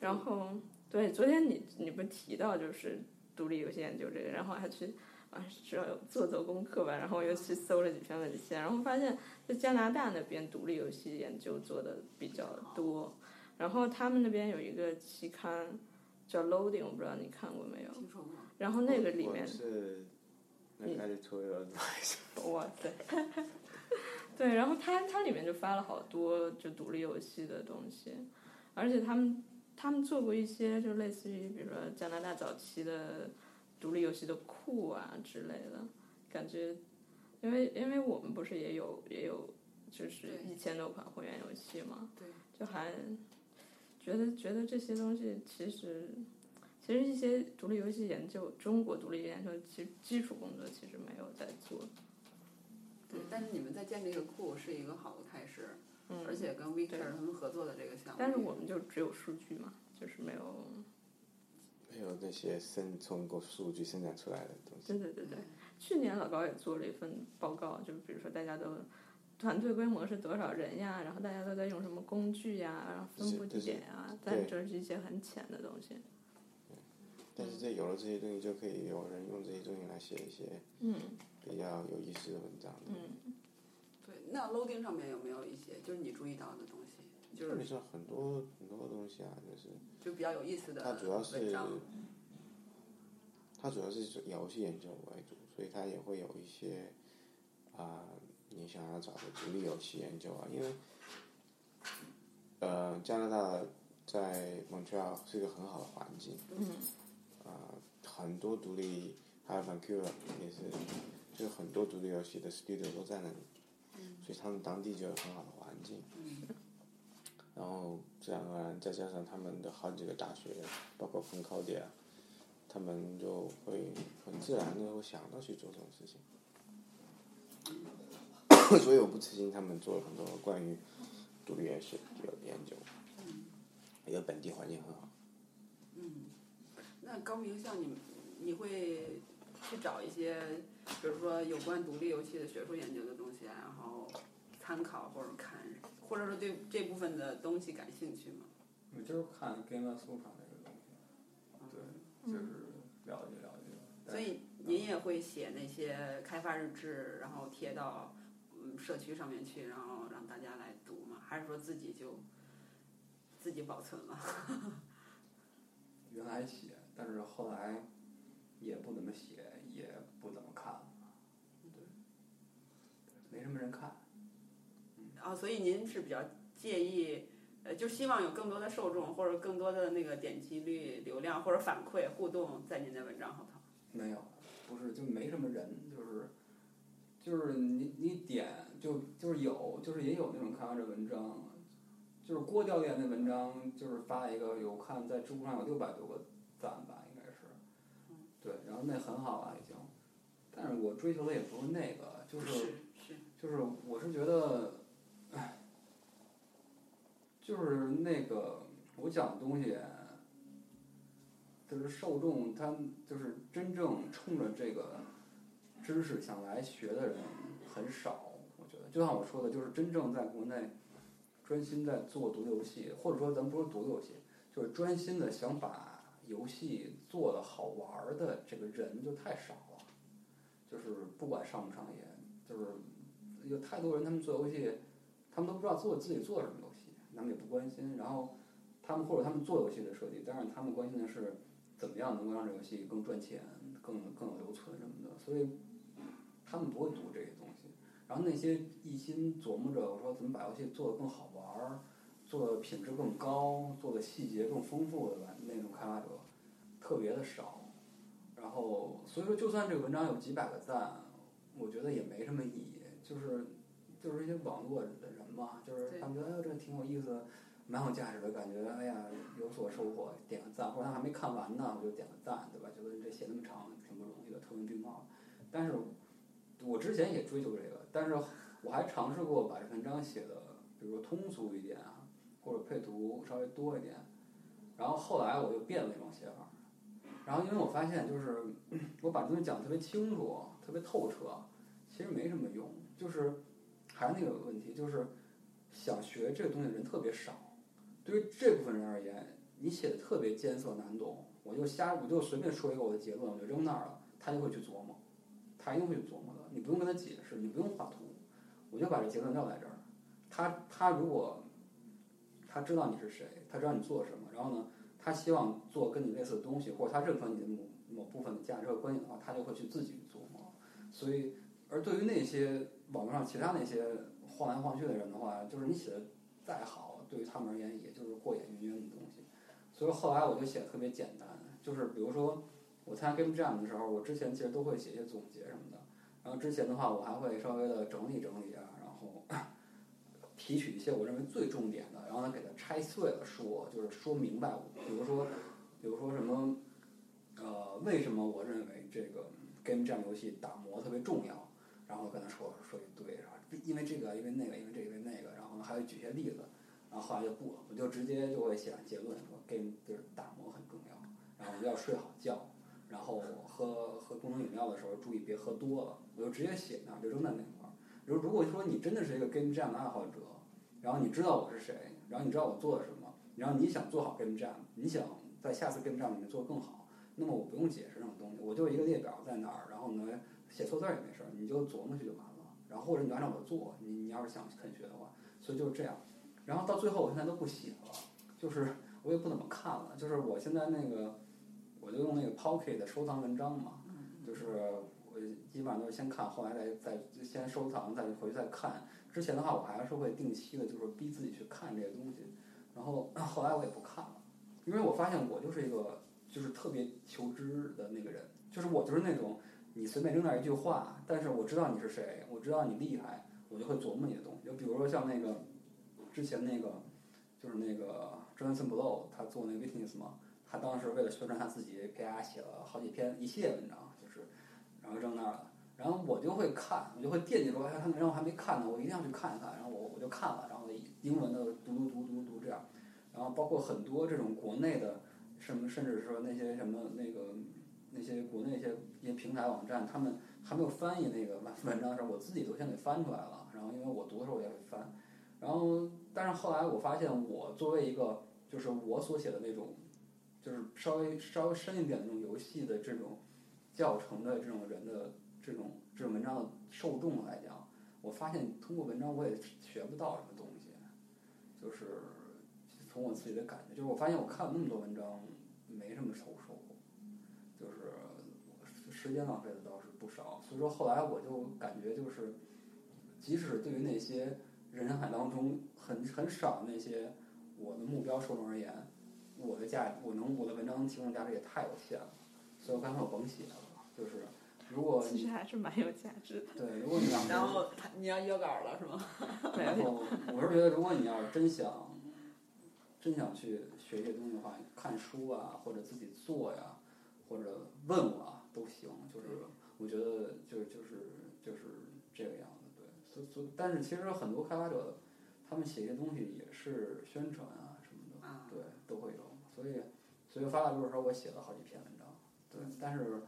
然后，对，昨天你你不提到就是独立游戏研究这个，然后还去啊主要做做功课吧，然后又去搜了几篇文献，然后发现在加拿大那边独立游戏研究做的比较多，然后他们那边有一个期刊叫 Loading，我不知道你看过没有？听说过。然后那个里我面是那个 editorial advice，哇塞！对，然后它它里面就发了好多就独立游戏的东西，而且他们他们做过一些就类似于比如说加拿大早期的独立游戏的库啊之类的，感觉因为因为我们不是也有也有就是对一千多款会员游戏嘛，对，就还觉得觉得这些东西其实。其实一些独立游戏研究，中国独立研究其实基础工作其实没有在做，对，但是你们在建这个库是一个好的开始，嗯，而且跟 Victor 他们合作的这个项目，但是我们就只有数据嘛，就是没有。没有那些生通过数据生产出来的东西。对对对对，去年老高也做了一份报告，就比如说大家都团队规模是多少人呀，然后大家都在用什么工具呀，然后分布地点呀，但这是一些很浅的东西。但是这有了这些东西，就可以有人用这些东西来写一些嗯比较有意思的文章。嗯，对，那 loading 上面有没有一些就是你注意到的东西，就是很多很多东西啊，就是就比较有意思的它主要是？它主要是游戏研究为主，所以它也会有一些啊、你想要找的独立游戏研究啊，因为呃加拿大在 Montreal 是一个很好的环境，嗯啊、很多独立，还有 Vancouver 也是，就是很多独立游戏的 studio 都在那里，所以他们当地就有很好的环境。然后自然而然再加上他们的好几个大学，包括 Concordia，他们就会很自然的会想到去做这种事情。<laughs> 所以我不吃惊他们做了很多关于独立游戏的研究，因为本地环境很好。嗯，那高明像你，你会去找一些，比如说有关独立游戏的学术研究的东西，然后参考或者看，或者说对这部分的东西感兴趣吗？我就是看 Game of Super 那个东西，对，就是了解了解。所以您也会写那些开发日志，然后贴到嗯社区上面去，然后让大家来读嘛？还是说自己就自己保存了？<laughs> 原来写，但是后来也不怎么写，也不怎么看了，对，没什么人看。啊，所以您是比较介意，呃，就希望有更多的受众或者更多的那个点击率、流量或者反馈互动在您的文章后头。没有，不是，就没什么人，就是，就是你你点就就是有，就是也有那种开发者文章，就是郭教练那文章，就是发一个有看在知乎上有六百多个赞吧，应该是，对，然后那很好了已经，但是我追求的也不是那个，就是是是，就是我是觉得，唉，就是那个我讲的东西，就是受众他就是真正冲着这个知识想来学的人很少，我觉得。就像我说的，就是真正在国内专心在做独立游戏，或者说咱不说独立游戏，就是专心的想把游戏做的好玩的这个人就太少了，就是不管上不商业，就是有太多人他们做游戏，他们都不知道做自己做什么游戏，他们也不关心，然后他们或者他们做游戏的设计，但是他们关心的是怎么样能够让这游戏更赚钱、更更有留存什么的，所以他们不会读这些东西。然后那些一心琢磨着我说怎么把游戏做得更好玩儿，做的品质更高，做的细节更丰富的那种开发者特别的少。然后所以说，就算这个文章有几百个赞，我觉得也没什么意义，就是就是一些网络的人嘛，就是他们觉得哎呦这个挺有意思，蛮有价值的感觉，哎呀有所收获，点个赞，或者他还没看完呢，我就点个赞，对吧？觉得这写那么长挺不容易的，特文并茂。但是我之前也追求这个，但是我还尝试过把这文章写的，比如说通俗一点啊，或者配图稍微多一点，然后后来我又变了那种写法。然后因为我发现，就是我把东西讲得特别清楚、特别透彻，其实没什么用。就是还是那个问题，就是想学这个东西的人特别少。对于这部分人而言，你写的特别艰涩难懂，我就瞎，我就随便说一个我的结论，我就扔那儿了，他就会去琢磨，他一定会去琢磨的。你不用跟他解释，你不用画图，我就把这结论撂在这儿。他他如果他知道你是谁，他知道你做什么，然后呢？他希望做跟你类似的东西，或者他认可你的某某部分的价值和观点的话，他就会去自己琢磨。所以，而对于那些网络上其他那些晃来晃去的人的话，就是你写的再好，对于他们而言也就是过眼云烟的东西。所以后来我就写的特别简单，就是比如说我参加 Game Jam 的时候，我之前其实都会写一些总结什么的。然后之前的话，我还会稍微的整理整理啊，然后 <clears throat> 提取一些我认为最重点的，然后呢给它拆碎了说，就是说明白。比如说，比如说什么，呃，为什么我认为这个 Game Jam 游戏打磨特别重要？然后跟他说说一堆，然后因为这个，因为那个，因为这个，因为那个，然后呢还会举些例子。然后后来就不了，我就直接就会写完结论说 Game 就是打磨很重要，然后要睡好觉，然后喝喝功能饮料的时候注意别喝多了，我就直接写那儿，就扔在那块儿。如如果说你真的是一个 Game Jam 的爱好者，然后你知道我是谁，然后你知道我做了什么，然后你想做好 Game Jam，你想在下次 Game Jam 里面做更好，那么我不用解释这种东西，我就一个列表在那儿，然后呢写错字也没事儿，你就琢磨去就完了。然后或者你就按照我做，你你要是想肯学的话，所以就是这样。然后到最后我现在都不写了，就是我也不怎么看了，就是我现在那个我就用那个 Pocket 收藏文章嘛，就是我基本上都是先看，后来再再先收藏，再回去再看。之前的话，我还是会定期的，就是逼自己去看这些东西。然后后来我也不看了，因为我发现我就是一个就是特别求知的那个人，就是我就是那种你随便扔那一句话，但是我知道你是谁，我知道你厉害，我就会琢磨你的东西。就比如说像那个之前那个就是那个 Jonathan Blow 他做那个 Witness 嘛，他当时为了宣传他自己，给大家写了好几篇一系列文章，就是然后扔那儿了。然后我就会看，我就会惦记着，哎，他文章我还没看呢，我一定要去看一看。然后我我就看了，然后英文的读读读读读这样。然后包括很多这种国内的什么，甚至说那些什么那个那些国内一些一些平台网站，他们还没有翻译那个文文章的时候，我自己都先给翻出来了。然后因为我读的时候我也会翻。然后但是后来我发现，我作为一个就是我所写的那种，就是稍微稍微深一点的那种游戏的这种教程的这种人的。这种这种文章的受众来讲，我发现通过文章我也学不到什么东西，就是从我自己的感觉，就是我发现我看了那么多文章，没什么收收获，就是时间浪费的倒是不少。所以说后来我就感觉就是，即使对于那些人海当中很很少那些我的目标受众而言，我的价我能我的文章提供价值也太有限了，所以我干脆我甭写了，就是。如果其实还是蛮有价值的。对，如果你 <laughs> 要然后你要约稿了是吗？<laughs> 然后我是觉得，如果你要是真想，真想去学一些东西的话，看书啊，或者自己做呀，或者问我啊，都行。就是我觉得，就就是就是这个样子。对，所所，但是其实很多开发者，他们写一些东西也是宣传啊什么的，对，都会有。所以，所以发了就是说我写了好几篇文章，对，但是。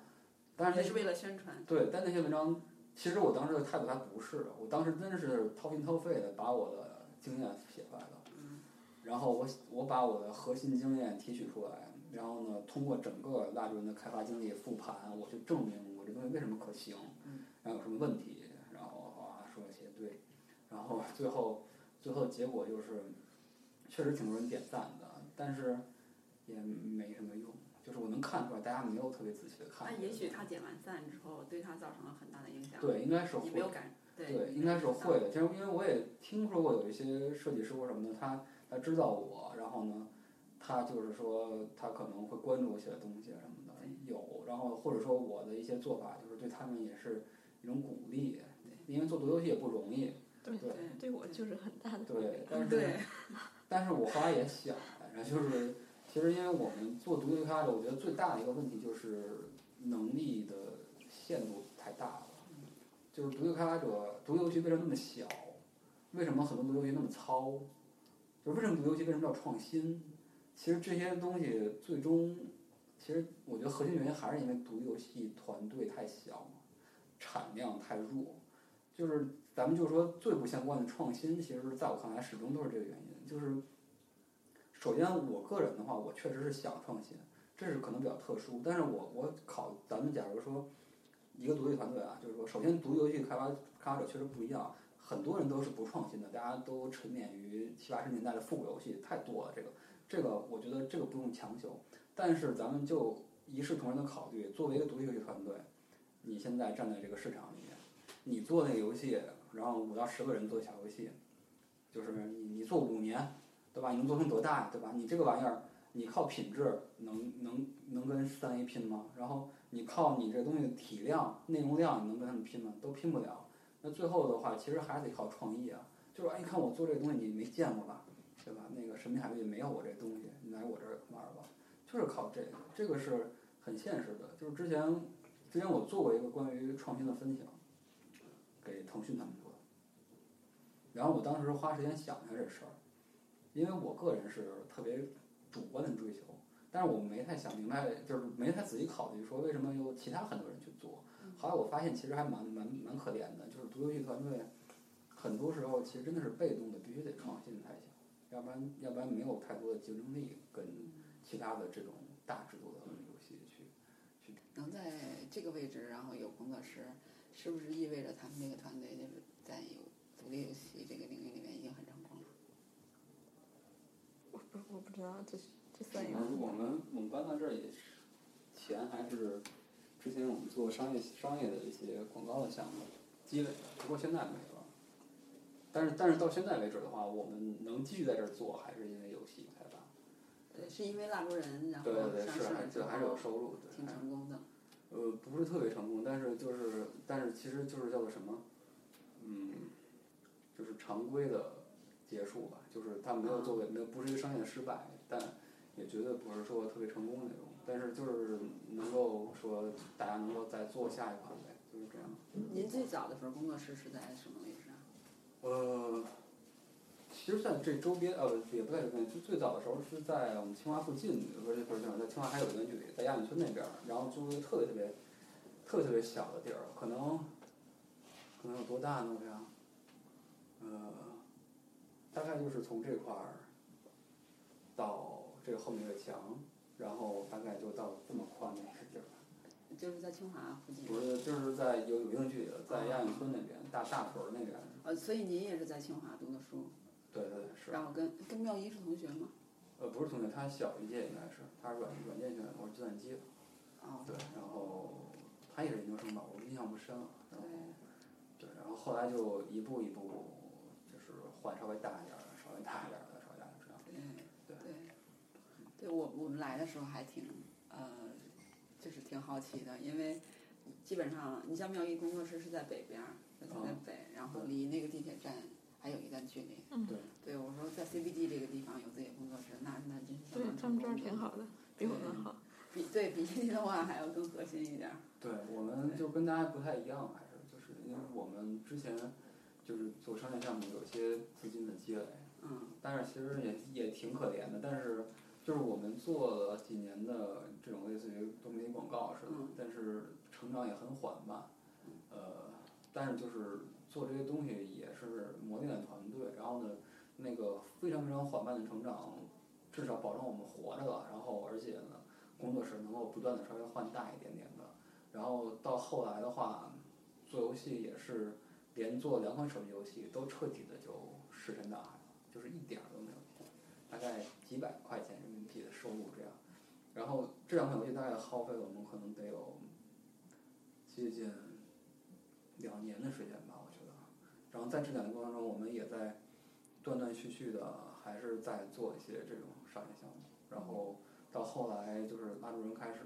但是也是为了宣传。对，但那些文章，其实我当时的态度还不是，我当时真是掏心掏肺的把我的经验写出来了。嗯。然后我我把我的核心经验提取出来，然后呢，通过整个蜡烛人的开发经历复盘，我去证明我这东西为什么可行，然后有什么问题，然后啊说一些对，然后最后最后结果就是，确实挺多人点赞的，但是也没什么用。就是我能看出来，大家没有特别仔细的看。那也许他点完赞之后，对他造成了很大的影响。对，应该是会。你没有感？对，应该是会的。其实因为我也听说过有一些设计师或什么的，他他知道我，然后呢，他就是说他可能会关注一些东西什么的，有。然后或者说我的一些做法，就是对他们也是一种鼓励，因为做独游戏也不容易。对对，对我就是很大的。对，但是但是我后来也想反正，就是。其实，因为我们做独立开发者，我觉得最大的一个问题就是能力的限度太大了。就是独立开发者，独立游戏为什么那么小？为什么很多独立游戏那么糙？就为什么独立游戏为什么要创新？其实这些东西最终，其实我觉得核心原因还是因为独立游戏团队太小，产量太弱。就是咱们就说最不相关的创新，其实在我看来始终都是这个原因，就是。首先，我个人的话，我确实是想创新，这是可能比较特殊。但是我我考咱们假如说一个独立团队啊，就是说，首先独立游戏开发开发者确实不一样，很多人都是不创新的，大家都沉湎于七八十年代的复古游戏太多了。这个这个，我觉得这个不用强求。但是咱们就一视同仁的考虑，作为一个独立游戏团队，你现在站在这个市场里面，你做那个游戏，然后五到十个人做小游戏，就是你你做五年。对吧？你能做成多大呀？对吧？你这个玩意儿，你靠品质能能能跟三 A 拼吗？然后你靠你这东西的体量、内容量，你能跟他们拼吗？都拼不了。那最后的话，其实还得靠创意啊。就是哎，你看我做这东西，你没见过吧？对吧？那个神秘海域没有我这东西，你来我这儿玩吧。就是靠这个，这个是很现实的。就是之前之前我做过一个关于创新的分享，给腾讯他们做的。然后我当时花时间想一下这事儿。因为我个人是特别主观的追求，但是我没太想明白，就是没太仔细考虑说为什么有其他很多人去做。后来我发现其实还蛮蛮蛮可怜的，就是独游戏团队很多时候其实真的是被动的，必须得创新才行，要不然要不然没有太多的竞争力跟其他的这种大制作的游戏去去。能在这个位置，然后有工作室，是不是意味着他们这个团队就是在有独立游戏这个领域里面已经很成功了？不，我不知道，这是这算一个。我们我们搬到这儿也是，钱还是之前我们做商业商业的一些广告的项目积累的，不过现在没了。但是但是到现在为止的话，我们能继续在这儿做，还是因为游戏开发。对，是因为蜡烛人，然后上市就还是有收入，挺成功的。呃，不是特别成功，但是就是但是其实就是叫做什么，嗯，就是常规的。结束吧，就是他没有作为没有不是一个商业的失败，但也绝对不是说特别成功的那种，但是就是能够说大家能够再做下一款呗，就是这样。您最早的时候工作室是在什么位置啊？呃，其实在这周边，呃，也不在这边，就最早的时候是在我们清华附近，不是不是在清华还有一个距离，在亚运村那边儿，然后租一个特别特别特别特别小的地儿，可能可能有多大呢？我想，呃，大概就是从这块儿到这个后面的墙，然后大概就到这么宽的一个地儿。就是在清华附近。不是，就是在有有一定距离的，在亚运村那边，大大屯儿那边。呃，所以您也是在清华读的书，对对是。然后跟跟妙一是同学吗？呃，不是同学，他小一届应该是，他是软软件学院，我是计算机的。哦。对，然后他也是研究生吧，我印象不深了。然后对。对，然后后来就一步一步，就是换稍微大一点儿的，稍微大一点儿的，稍微大一点儿这样。对对。对我我们来的时候还挺呃，就是挺好奇的，因为基本上你像妙一工作室是在北边儿，在在北，然后离那个地铁站还有一段距离。嗯。对。对，我说在 CBD 这个地方有自己的工作室，那那真是。对他们这儿挺好的，比我们好。比对比印尼的话还要更核心一点儿。对，我们就跟大家不太一样，还是就是因为我们之前就是做商业项目，有些资金的积累。嗯。但是其实也也挺可怜的，但是就是我们做了几年的这种类似于多媒体广告似的，但是成长也很缓慢。呃，但是就是做这些东西也是磨练团队，然后呢，那个非常非常缓慢的成长，至少保证我们活着了，然后而且呢，工作室能够不断的稍微换大一点点的，然后到后来的话，做游戏也是连做两款手机游戏都彻底的就石沉大海了，就是一点儿都没有，大概几百块钱人民币的收入这样，然后这两款游戏大概耗费了我们可能得有接近两年的时间吧，我觉得，然后在这两年过程中，我们也在断断续续的还是在做一些这种商业项目，然后到后来就是拉住人开始，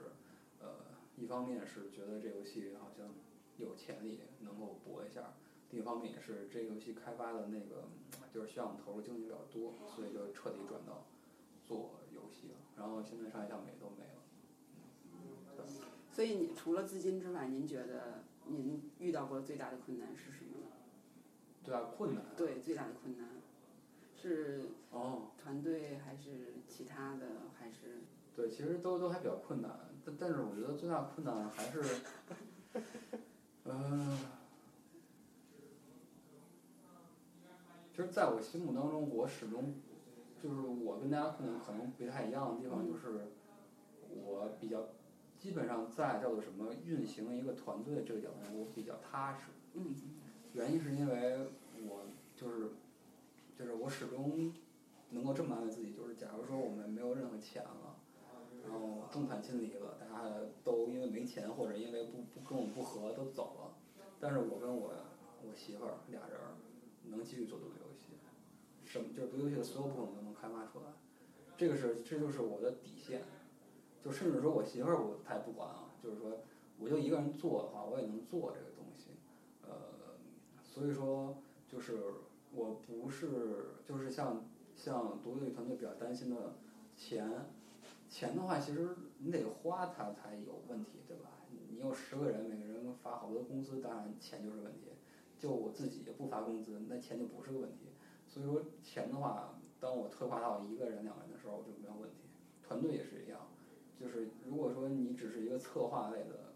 呃，一方面是觉得这游戏好像有潜力能够搏一下，另一方面也是这个游戏开发的那个就是需要我们投入精力比较多，所以就彻底转到做游戏了，然后现在商业项目也都没了。所以你除了资金之外，您觉得您遇到过最大的困难是什么呢？最大困难？对，最大的困难是哦，团队还是其他的还是？对，其实都都还比较困难，但但是我觉得最大困难还是，<laughs> 嗯、其实在我心目当中，我始终就是我跟大家可能可能不太一样的地方，就是我比较基本上在叫做什么运行一个团队这个角度上，我比较踏实。嗯。原因是因为我就是就是我始终能够这么安慰自己，就是假如说我们没有任何钱了，然后众叛亲离了，大家都因为没钱或者因为不不跟我们不和都走了，但是我跟我我媳妇儿俩人儿能继续做独立游戏，什么就是独游戏的所有部分我都能开发出来，这个是这就是我的底线，就甚至说我媳妇儿我她也不管啊，就是说我就一个人做的话，我也能做这个东西，呃，所以说就是我不是就是像像独立团队比较担心的钱，钱的话其实你得花它才有问题，对吧？你有十个人，每个人发好多工资，当然钱就是问题。就我自己不发工资，那钱就不是个问题。所以说钱的话，当我退化到一个人、两个人的时候就没有问题。团队也是一样，就是如果说你只是一个策划类的，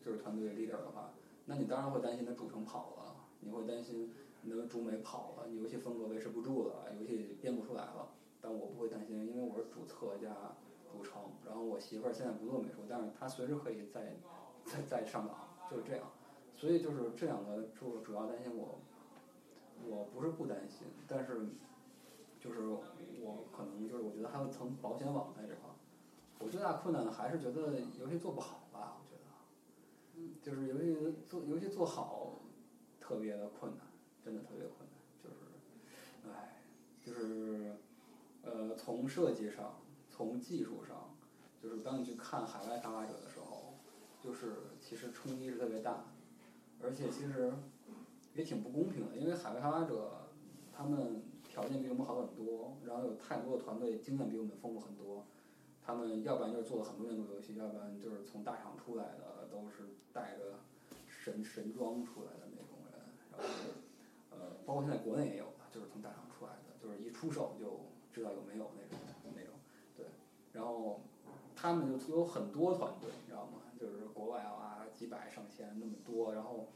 就是团队 leader 的话，那你当然会担心他主程跑了，你会担心你的主美跑了，你游戏风格维持不住了，游戏编不出来了。但我不会担心，因为我是主策加主程，然后我媳妇儿现在不做美术，但是她随时可以再再再上岗，就是这样。所以就是这两个主主要担心我，我不是不担心，但是就是我可能就是我觉得还有层保险网在这块儿。我最大困难的还是觉得游戏做不好吧，我觉得，就是游戏做游戏做好特别的困难，真的特别困难，就是，唉，就是呃从设计上，从技术上，就是当你去看海外开发者的时候，就是其实冲击是特别大。而且其实也挺不公平的，因为海外开发者他们条件比我们好很多，然后有太多的团队经验比我们丰富很多，他们要不然就是做了很多年的游戏，要不然就是从大厂出来的，都是带着神神装出来的那种人。然后，呃，包括现在国内也有，就是从大厂出来的，就是一出手就知道有没有那种那种。对，然后他们就有很多团队，你知道吗？就是国外啊，几百上千那么多，然后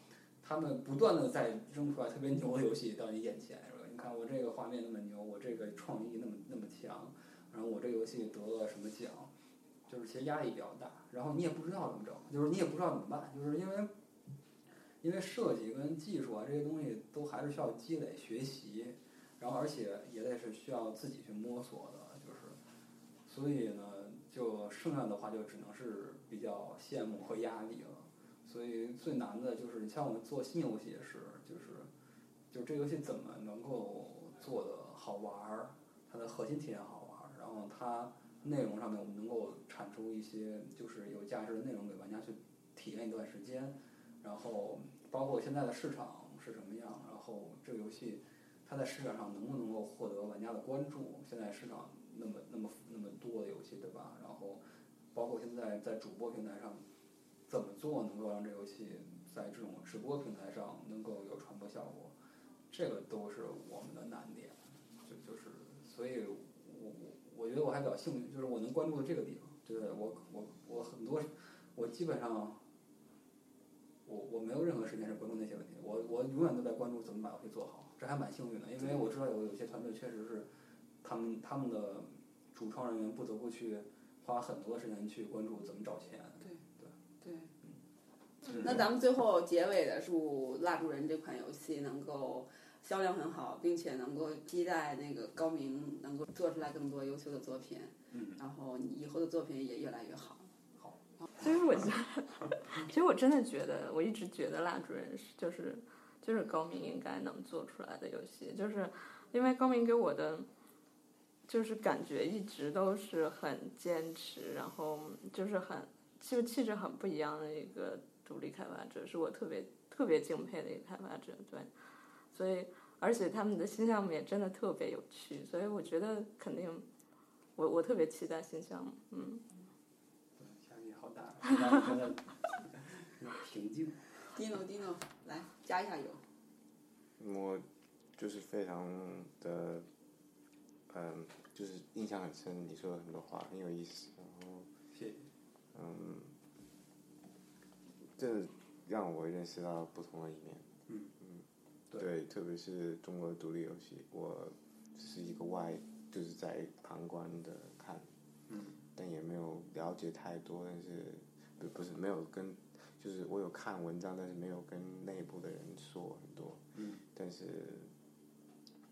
他们不断的在扔出来特别牛的游戏到你眼前，是吧？你看我这个画面那么牛，我这个创意那么那么强，然后我这个游戏得了什么奖，就是其实压力比较大，然后你也不知道怎么整，就是你也不知道怎么办，就是因为因为设计跟技术啊这些东西都还是需要积累学习，然后而且也得是需要自己去摸索的，就是所以呢，就剩下的话就只能是比较羡慕和压力了。所以最难的就是你像我们做新游戏也是，就是就这游戏怎么能够做的好玩儿，它的核心体验好玩儿，然后它内容上面我们能够产出一些就是有价值的内容给玩家去体验一段时间，然后包括现在的市场是什么样，然后这个游戏它在市场上能不能够获得玩家的关注？现在市场那么那么那么多的游戏，对吧？然后包括现在在主播平台上怎么做能够让这游戏在这种直播平台上能够有传播效果，这个都是我们的难点。就就是所以我我我觉得我还比较幸运，就是我能关注的这个地方，对我我我很多我基本上。我我没有任何时间是关注那些问题，我我永远都在关注怎么把游戏做好，这还蛮幸运的，因为我知道有有些团队确实是，他们他们的主创人员不得不去花很多的时间去关注怎么找钱。对那咱们最后结尾的祝《蜡烛人》这款游戏能够销量很好，并且能够期待那个高明能够做出来更多优秀的作品，嗯，然后你以后的作品也越来越好。好，其实我觉得，<laughs> 其实我真的觉得，我一直觉得《蜡烛人》是就是就是高明应该能做出来的游戏，就是因为高明给我的就是感觉一直都是很坚持，然后就是很气气质很不一样的一个独立开发者，是我特别特别敬佩的一个开发者，对，所以而且他们的新项目也真的特别有趣，所以我觉得肯定我我特别期待新项目，嗯。压力好大，平静。<laughs> Dino Dino，来加一下油。我就是非常的，嗯，就是印象很深，你说的很多话很有意思，然后谢谢。嗯，这让我认识到不同的一面。嗯对对，特别是中国的独立游戏，我是一个外，就是在旁观的看，嗯，但也没有了解太多，但是不不是没有跟，就是我有看文章，但是没有跟内部的人说很多，嗯，但是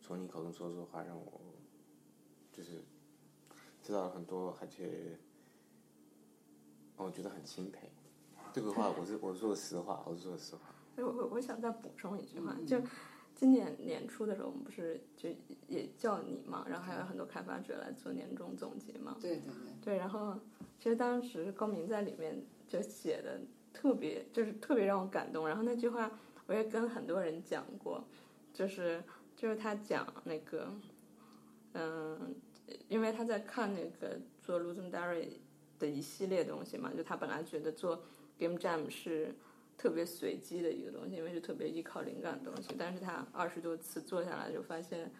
从你口中说出的话，让我就是知道了很多，而且哦我觉得很钦佩。这个话我是我是说的实话，我是说的实话。我我我想再补充一句话，嗯就今年年初的时候，我们不是就也叫你嘛，然后还有很多开发者来做年终总结嘛。对对对，对，然后其实当时高明在里面就写的特别，就是特别让我感动。然后那句话我也跟很多人讲过，就是就是他讲那个，嗯，因为他在看那个做 Luzum Diary 的一系列东西嘛，就他本来觉得做 Game Jam 是。特别随机的一个东西，因为是特别依靠灵感的东西。但是他二十多次做下来，就发现，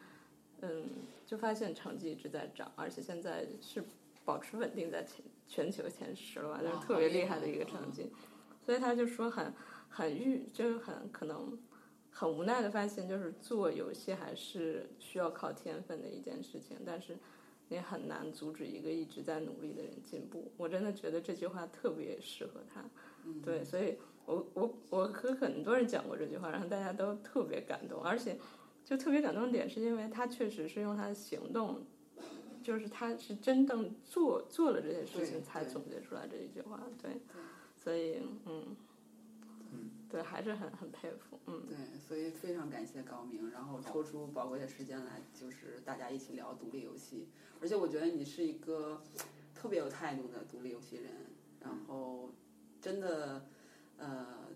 嗯，就发现成绩一直在涨，而且现在是保持稳定在前全球前十了吧，就是特别厉害的一个成绩。所以他就说很很郁，就是很可能很无奈的发现，就是做游戏还是需要靠天分的一件事情，但是你很难阻止一个一直在努力的人进步。我真的觉得这句话特别适合他。嗯，对，所以我我我和很多人讲过这句话，然后大家都特别感动，而且就特别感动的点是因为他确实是用他的行动，就是他是真正做做了这些事情才总结出来这一句话，对，所以嗯嗯，对，还是很很佩服，嗯，对，所以非常感谢高明，然后抽出宝贵的时间来，就是大家一起聊独立游戏。而且我觉得你是一个特别有态度的独立游戏人，然后真的呃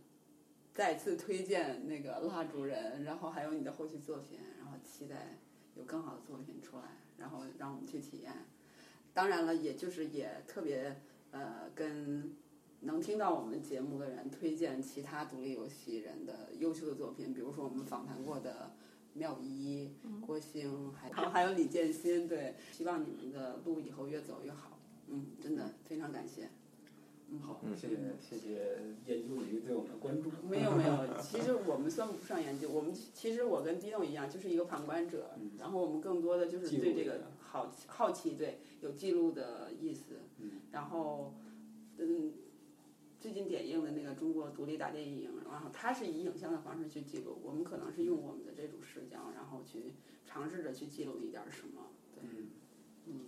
再次推荐那个蜡烛人，然后还有你的后续作品，然后期待有更好的作品出来，然后让我们去体验。当然了，也就是也特别呃跟能听到我们节目的人推荐其他独立游戏人的优秀的作品，比如说我们访谈过的妙一、郭兴，还还还有李建新。对，希望你们的路以后越走越好。嗯，真的非常感谢。嗯，好，谢谢谢谢研究领域对我们的关注。没有没有，其实 <laughs> 我们算不上研究，我们其实我跟 Dino 一样，就是一个旁观者。嗯然后我们更多的就是对这个好好奇，对有记录的意思。嗯然后，嗯，最近点映的那个中国独立大电影，然后它是以影像的方式去记录，我们可能是用我们的这种视角，然后去尝试着去记录一点儿什么。对，嗯，